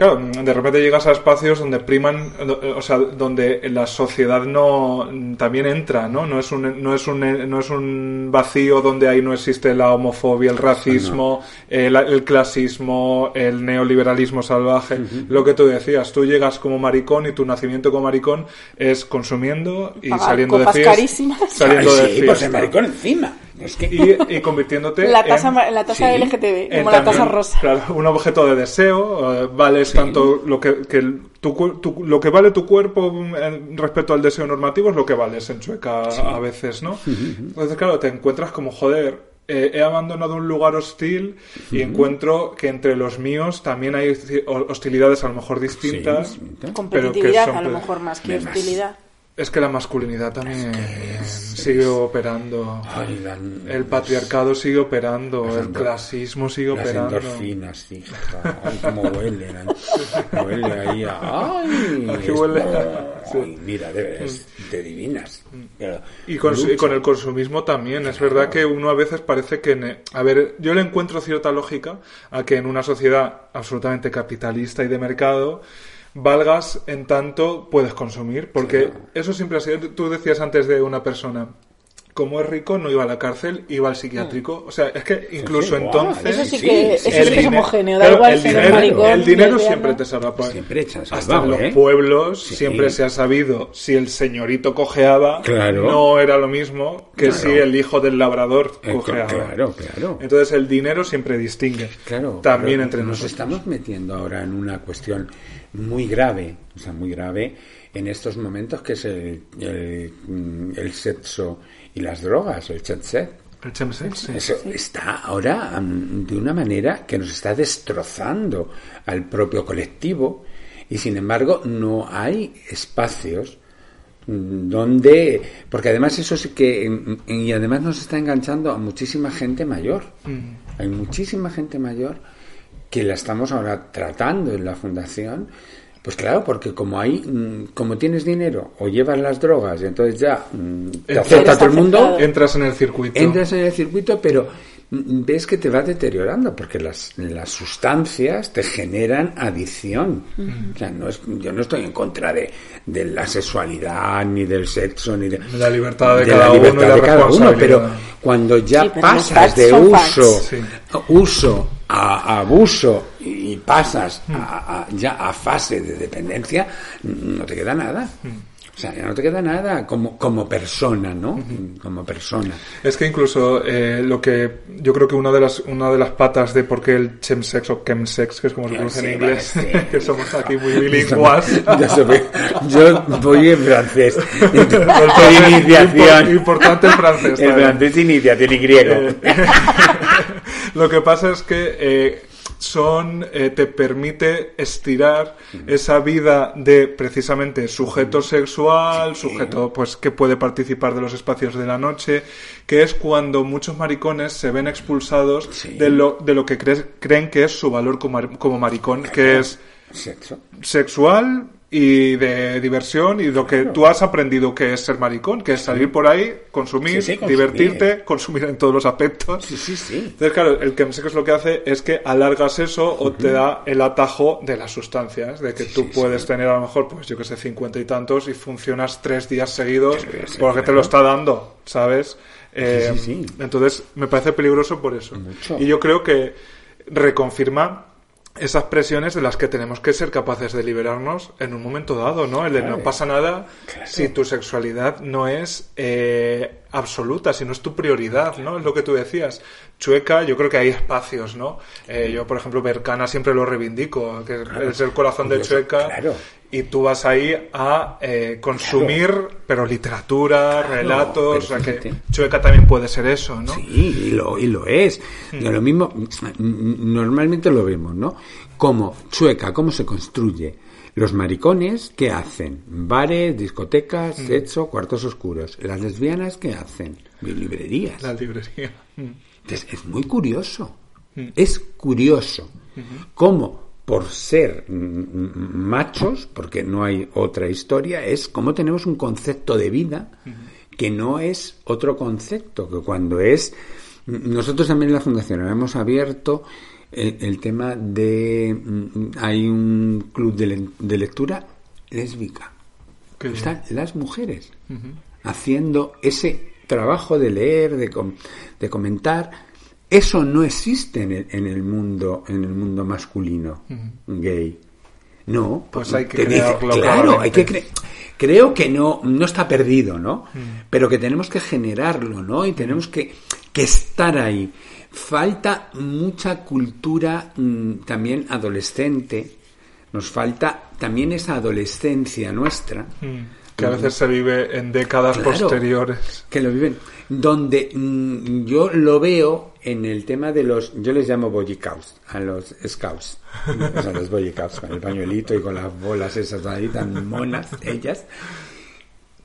Claro, de repente llegas a espacios donde priman, o sea, donde la sociedad no también entra, ¿no? No es un no es un no es un vacío donde ahí no existe la homofobia, el racismo, el, el clasismo, el neoliberalismo salvaje. Lo que tú decías, tú llegas como maricón y tu nacimiento como maricón es consumiendo y Pagar saliendo de copas fiesta, carísimas. saliendo Ay, de sí, fiesta. pues ser maricón encima. Es que... y, y convirtiéndote La tasa, en- la tasa sí, LGTB, en como la tasa rosa. Claro, un objeto de deseo, eh, vales tanto lo que, que tu, cu- tu- lo que vale tu cuerpo mm, en- respecto al deseo normativo es lo que vales en Chueca a veces, ¿no? Entonces, claro, te encuentras como, joder, eh, he abandonado un lugar hostil y encuentro que entre los míos también hay hostilidades a lo mejor distintas. Sí, pero que Competitividad, son a lo mejor más que hostilidad. Es que la masculinidad también sigue operando. Ay, la- El patriarcado sigue operando, Las el clasismo sigue Las operando. endorfinas, hija. Ay, cómo huelen. ay. Huele ahí a... Ay, Aquí huele. Ay, mira, de veras, te divinas. Pero Y con, y con el consumismo también. Es verdad que uno a veces parece que... ne- A ver, yo le encuentro cierta lógica a que en una sociedad absolutamente capitalista y de mercado valgas en tanto puedes consumir. Porque eso siempre ha sido... Tú decías antes de una persona como es rico, no iba a la cárcel, iba al psiquiátrico. O sea, es que incluso entonces... Eso sí que, sí, eso el sí que es homogéneo, da claro, igual el ser dinero, maricón, el dinero siempre te salva. Siempre echan Hasta en los ¿eh? pueblos Sí. siempre se ha sabido si el señorito cojeaba, Claro. no era lo mismo que Claro. si el hijo del labrador Eh, cojeaba. claro, claro. Entonces el dinero siempre distingue. Claro, También entre nos nosotros. estamos metiendo ahora en una cuestión muy grave, o sea, muy grave en estos momentos que es el, el, mm, el sexo y las drogas, el chat set. El chemsex, sí. Eso está ahora mm, de una manera que nos está destrozando al propio colectivo y sin embargo no hay espacios mm, donde porque además eso sí que mm, y además nos está enganchando a muchísima gente mayor hay muchísima gente mayor que la estamos ahora tratando en la fundación pues claro porque como hay mm, como tienes dinero o llevas las drogas y entonces ya mm, te acepta todo el mundo. Entras en el circuito. entras en el circuito, pero mm, ves que te va deteriorando porque las, las sustancias te generan adicción. O sea, no es, yo no estoy en contra de, de la sexualidad, ni del sexo, ni de, la libertad de la cada uno y libertad la de cada uno, pero cuando ya Sí, pero los pasas de uso. Sí. uso a abuso y pasas a, a- ya a fase de dependencia, no te queda nada. O sea, ya no te queda nada como, como persona, ¿no? Como persona. Es que incluso eh, lo que yo creo que una de las una de las patas de por qué el chemsex o chemsex, que es como se pronuncia en inglés, vale, sí. que somos aquí muy bilingües. yo, soy- yo voy en francés. Francés, iniciación. impor- Importante el francés. El también. francés iniciación y griego. Eh, Lo que pasa es que eh, son eh, te permite estirar esa vida de precisamente sujeto sexual, sujeto pues que puede participar de los espacios de la noche, que es cuando muchos maricones se ven expulsados Sí. de lo de lo que cre- creen que es su valor como, como maricón, que es Sexo. sexual y de diversión y lo que tú has aprendido que es ser maricón, que es salir por ahí, consumir, Sí, sí, consumir. divertirte, consumir en todos los aspectos. Sí, sí, sí. Entonces, claro, el chemsex lo que hace es que alargas eso o te da el atajo de las sustancias, de que tú puedes tener a lo mejor, pues yo que sé, cincuenta y tantos y funcionas tres días seguidos porque te lo está dando, ¿sabes? Eh, sí, sí. Entonces, me parece peligroso por eso. Mucho. Y yo creo que reconfirma esas presiones de las que tenemos que ser capaces de liberarnos en un momento dado, ¿no? El de no pasa nada si tu sexualidad no es eh, absoluta, si no es tu prioridad, ¿no? Es lo que tú decías. Chueca, yo creo que hay espacios, ¿no? Eh, yo, por ejemplo, Bercana siempre lo reivindico, que es el corazón de Chueca. claro. Y tú vas ahí a eh, consumir, pero literatura, relatos, o sea que. Chueca también puede ser eso, ¿no? Sí, y lo, y lo es. Y lo mismo, mm, normalmente lo vemos, ¿no? Como chueca, cómo se construye. Los maricones, ¿qué hacen? Bares, discotecas, sexo, cuartos oscuros. Las lesbianas, ¿qué hacen? Librerías. La librería. Mm. Entonces, es muy curioso. Es curioso cómo, por ser mm, mm, machos, porque no hay otra historia, es cómo tenemos un concepto de vida que no es otro concepto, que cuando es... Nosotros también en la Fundación hemos abierto el, el tema de... mm, Hay un club de, le- de lectura lésbica. Están las mujeres haciendo ese trabajo de leer, de, com- de comentar. Eso no existe en el, en el mundo, en el mundo masculino gay. No, Pues hay que dice, claro, hay que cre- creo que no, no está perdido, ¿no? Pero que tenemos que generarlo, ¿no? Y tenemos que, que estar ahí. Falta mucha cultura mm, también adolescente. Nos falta también esa adolescencia nuestra. Mm. Que a veces se vive en décadas Claro. posteriores. Que lo viven. Donde mm, yo lo veo en el tema de los. Yo les llamo Boy Scouts, a los Scouts. O sea, los Boy Scouts, con el pañuelito y con las bolas esas ahí tan monas, ellas.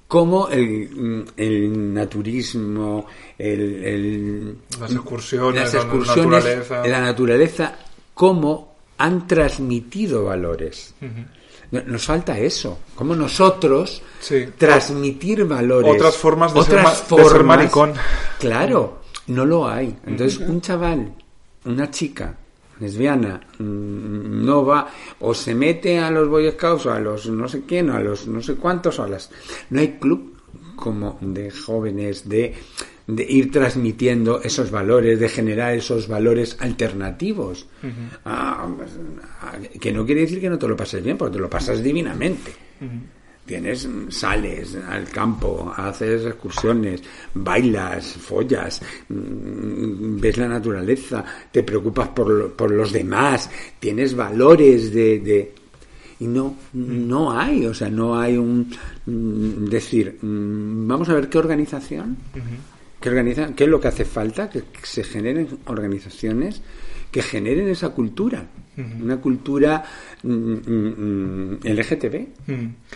Como el, mm, el naturismo, el, el- Las excursiones, las la excursiones, naturaleza. la naturaleza, cómo han transmitido valores. No- Nos falta eso. Como nosotros Sí. transmitir valores. Otras formas de ser de maricón. Claro, no lo hay. Entonces, un chaval, una chica lesbiana, mm, no va o se mete a los Boy Scouts o a los no sé quién, o a los no sé cuántos, o a las. No hay club como de jóvenes, de, de ir transmitiendo esos valores, de generar esos valores alternativos. Ah, que no quiere decir que no te lo pases bien, porque te lo pasas divinamente. Tienes, sales al campo, haces excursiones, bailas, follas, mm, ves la naturaleza, te preocupas por, por los demás, tienes valores de, de- y no, no hay, o sea, no hay un mm, decir, mm, vamos a ver qué organización, qué organiza, qué es lo que hace falta, que se generen organizaciones que generen esa cultura, una cultura mm, mm, mm, LGTB,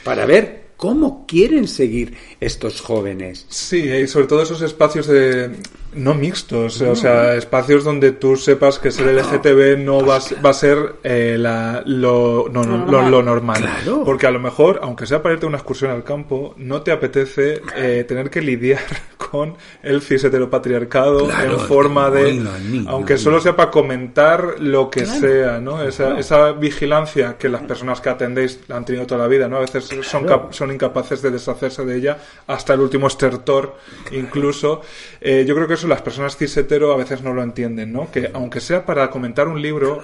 para ver cómo quieren seguir estos jóvenes. Sí, y sobre todo esos espacios de no mixtos, o sea, espacios donde tú sepas que ser LGTB no va, va a ser eh, la- lo, no, no, lo, lo normal. Claro. Porque a lo mejor, aunque sea para irte a una excursión al campo, no te apetece eh, tener que lidiar con el cis heteropatriarcado Claro, en forma de, aunque no. solo sea para comentar lo que sea, ¿no? Esa, esa vigilancia que las personas que atendéis la han tenido toda la vida, ¿no? A veces son, son incapaces de deshacerse de ella hasta el último estertor, incluso. Eh, yo creo que eso las personas cis hetero a veces no lo entienden, ¿no? Que aunque sea para comentar un libro,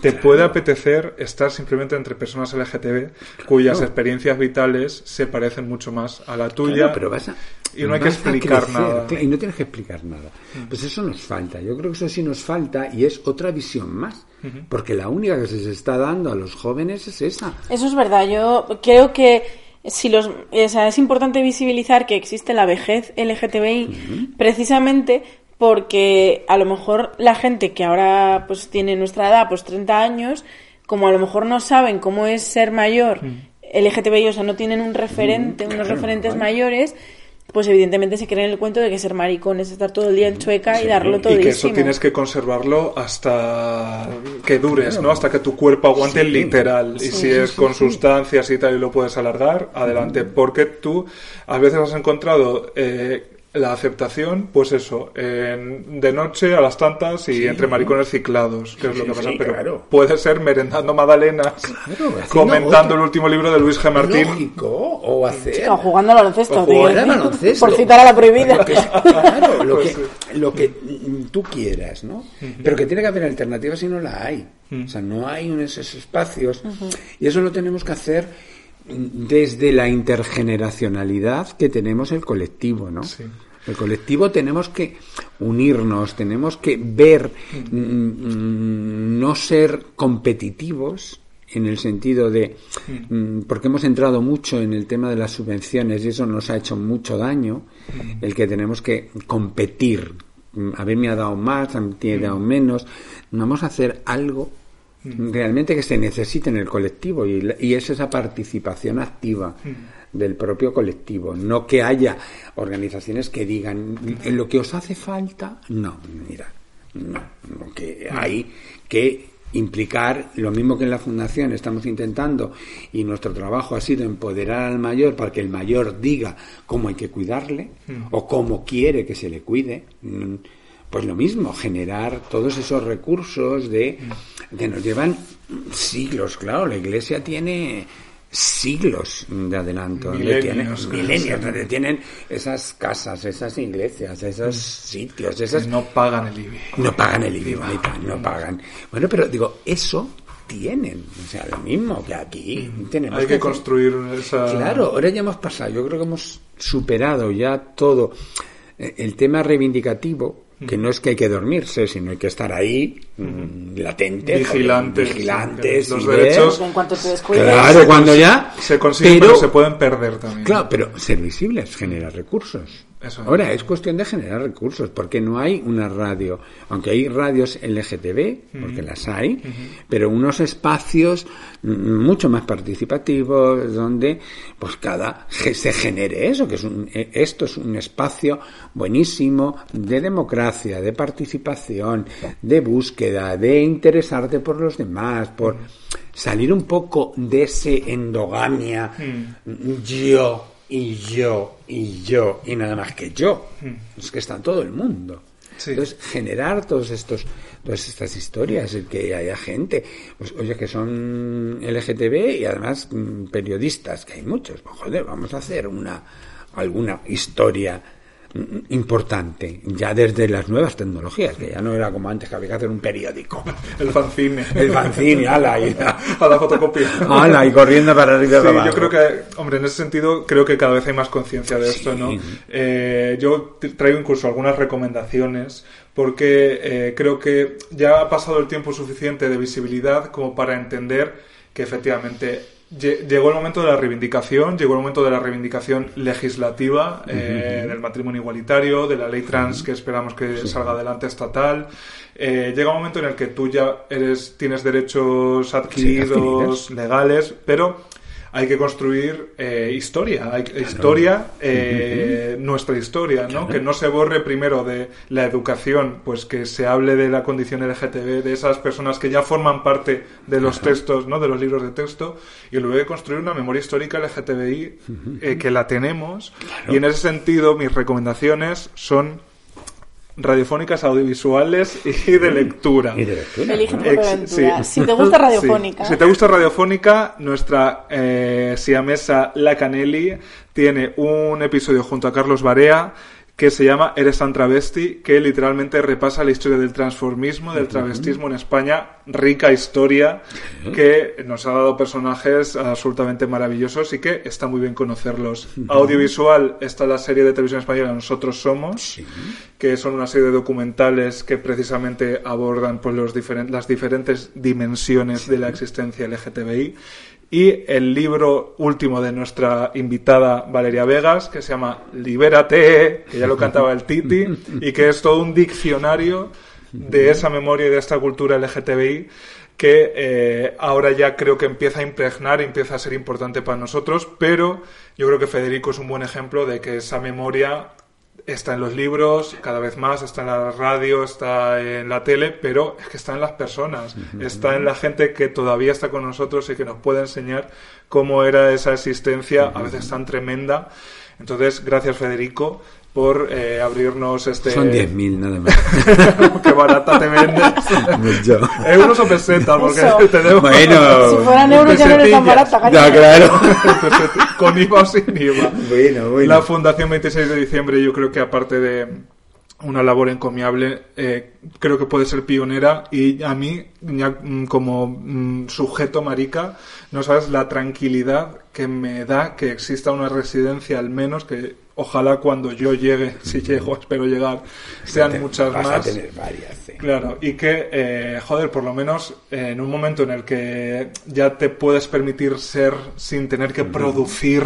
te puede apetecer estar simplemente entre personas LGTB cuyas experiencias vitales se parecen mucho más a la tuya. Claro, pero vas a, y no hay que explicar nada. Y no tienes que explicar nada. Pues eso nos falta. Yo creo que eso sí nos falta y es otra visión más. Porque la única que se está dando a los jóvenes es esa. Eso es verdad. Yo creo que si los, o sea, es importante visibilizar que existe la vejez LGTBI precisamente porque a lo mejor la gente que ahora pues tiene nuestra edad, pues 30 años, como a lo mejor no saben cómo es ser mayor LGTBI, o sea, no tienen un referente, unos referentes mayores, pues evidentemente se creen el cuento de que ser maricón es estar todo el día en chueca y darlo todo y que eso tienes que conservarlo hasta que dures, ¿no? Hasta que tu cuerpo aguante Sí. literal. Y si es con sustancias y tal y lo puedes alargar, adelante. Porque tú a veces has encontrado eh, la aceptación, pues eso, en- de noche a las tantas y entre maricones ciclados, que es lo Sí, que pasa. sí, Pero claro. puede ser merendando magdalenas, Claro, comentando otro- el último libro de Luis G. Martín. Lógico, o hacer... O jugando al baloncesto. Por citar a la prohibida. Lo que, claro, lo Pues que, lo que tú quieras, ¿no? Pero que tiene que haber alternativas y no la hay. O sea, no hay un- esos espacios. Y eso lo tenemos que hacer desde la intergeneracionalidad que tenemos el colectivo, ¿no? Sí. El colectivo tenemos que unirnos, tenemos que ver, mm, mm, no ser competitivos en el sentido de, mm, porque hemos entrado mucho en el tema de las subvenciones y eso nos ha hecho mucho daño, el que tenemos que competir. Mm, A mí me ha dado más, a mí me ha dado menos. Vamos a hacer algo realmente que se necesite en el colectivo y, y es esa participación activa del propio colectivo, no que haya organizaciones que digan "En lo que os hace falta, no, mira, no, lo que hay que implicar lo mismo que en la fundación estamos intentando y nuestro trabajo ha sido empoderar al mayor para que el mayor diga cómo hay que cuidarle o cómo quiere que se le cuide Mm, pues lo mismo, generar todos esos recursos de que nos llevan siglos, claro, la iglesia tiene siglos de adelanto, donde Milenios, tienen, donde tienen esas casas, esas iglesias, esos sitios, esas No pagan el IBI. no pagan el IBI, no pagan. Bueno, pero digo, eso tienen, o sea, lo mismo que aquí tenemos Mm. Hay que hacer- construir esa... Claro, ahora ya hemos pasado, yo creo que hemos superado ya todo Eh, el tema reivindicativo, que no es que hay que dormirse, sino hay que estar ahí, mm, latentes, Vigilantes, vigilantes, los ver- derechos En cuanto te descuides. Claro, cuando ya. Se consiguen, pero, se pueden perder también. Claro, pero ser visibles genera recursos. Eso. Ahora es cuestión de generar recursos, porque no hay una radio, aunque hay radios LGTB, porque las hay, pero unos espacios mm, mucho más participativos donde pues cada se genere eso, que es un, eh, esto es un espacio buenísimo de democracia, de participación, de búsqueda, de interesarte por los demás, por salir un poco de ese endogamia yo y yo y yo y nada más que yo. Es que está todo el mundo. Sí. Entonces, generar todos estos, todas estas historias, el que haya gente, pues, oye, que son LGTB y además mm, periodistas, que hay muchos, pues, joder, vamos a hacer una, alguna historia importante, ya desde las nuevas tecnologías, que ya no era como antes que había que hacer un periódico. El fanzine. El fanzine, ala, y, a la fotocopia. ala, y corriendo para arriba Sí, abajo. yo creo que, hombre, en ese sentido, creo que cada vez hay más conciencia de esto, ¿no? Eh, yo traigo incluso algunas recomendaciones porque eh, creo que ya ha pasado el tiempo suficiente de visibilidad como para entender que efectivamente llegó el momento de la reivindicación, llegó el momento de la reivindicación legislativa eh, del matrimonio igualitario, de la ley trans que esperamos que salga adelante estatal. Eh, llega un momento en el que tú ya eres, tienes derechos adquiridos, adquiridos. legales, pero hay que construir eh, historia, hay, historia, eh, nuestra historia, ¿no? Que no se borre primero de la educación, pues que se hable de la condición LGTB, de esas personas que ya forman parte de los textos, ¿no? De los libros de texto, y luego que construir una memoria histórica LGTBI eh, que la tenemos, y en ese sentido mis recomendaciones son radiofónicas, audiovisuales y de lectura. Y de lectura. Elige Ex- sí. Si te gusta radiofónica. Sí. Si te gusta radiofónica, nuestra eh, siamesa La Canelli tiene un episodio junto a Carlos Barea que se llama Eres tan travesti, que literalmente repasa la historia del transformismo, del travestismo en España, rica historia, que nos ha dado personajes absolutamente maravillosos y que está muy bien conocerlos. Audiovisual está la serie de televisión española Nosotros Somos, que son una serie de documentales que precisamente abordan pues, los diferen- las diferentes dimensiones de la existencia LGTBI. Y el libro último de nuestra invitada Valeria Vegas, que se llama Libérate, que ya lo cantaba el Titi, y que es todo un diccionario de esa memoria y de esta cultura LGTBI que eh, ahora ya creo que empieza a impregnar, empieza a ser importante para nosotros, pero yo creo que Federico es un buen ejemplo de que esa memoria está en los libros, cada vez más, está en la radio, está en la tele, pero es que está en las personas, está en la gente que todavía está con nosotros y que nos puede enseñar cómo era esa existencia, a veces tan tremenda. Entonces, gracias Federico por eh, abrirnos este... Son 10.000 nada más. ¡Qué barata te vendes! Mucho. Euros o pesetas, porque Eso. te debo... Bueno. Si fueran euros ya no eres tan barata, cariño. Ya, claro. Con IVA o sin IVA. Bueno, bueno. La Fundación 26 de diciembre yo creo que aparte de una labor encomiable, eh, creo que puede ser pionera y a mí, ya, mm, como mm, sujeto marica, no sabes la tranquilidad que me da que exista una residencia al menos que ojalá cuando yo llegue, si llego, espero llegar, sean muchas Vas más. a tener varias, sí. Claro, y que, eh, joder, por lo menos eh, en un momento en el que ya te puedes permitir ser sin tener que producir,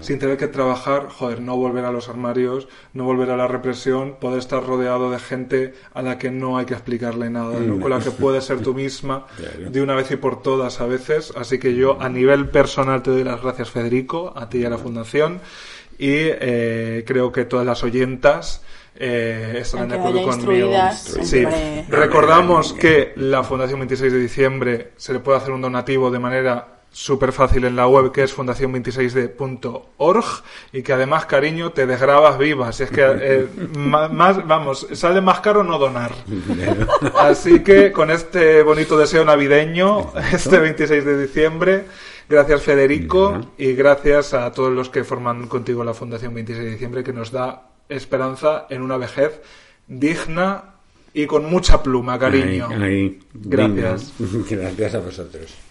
sin tener que trabajar, joder, no volver a los armarios, no volver a la represión, poder estar rodeado de gente a la que no hay que explicarle nada, ¿no? con la que puedes ser tú misma Claro. de una vez y por todas a veces. Así que yo, a nivel personal, te doy las gracias, Federico, a ti y a la Fundación, y eh, creo que todas las oyentas. Eh, estarán de acuerdo conmigo. Sí. Recordamos que la Fundación 26 de diciembre se le puede hacer un donativo de manera súper fácil en la web que es fundación26d.org y que además, cariño, te desgrabas vivas. Es que eh, más, vamos, sale más caro no donar. Así que con este bonito deseo navideño, este 26 de diciembre, gracias Federico y gracias a todos los que forman contigo la Fundación 26 de diciembre que nos da esperanza en una vejez digna y con mucha pluma, cariño. Ahí, ahí. Gracias. Venga. Gracias a vosotros.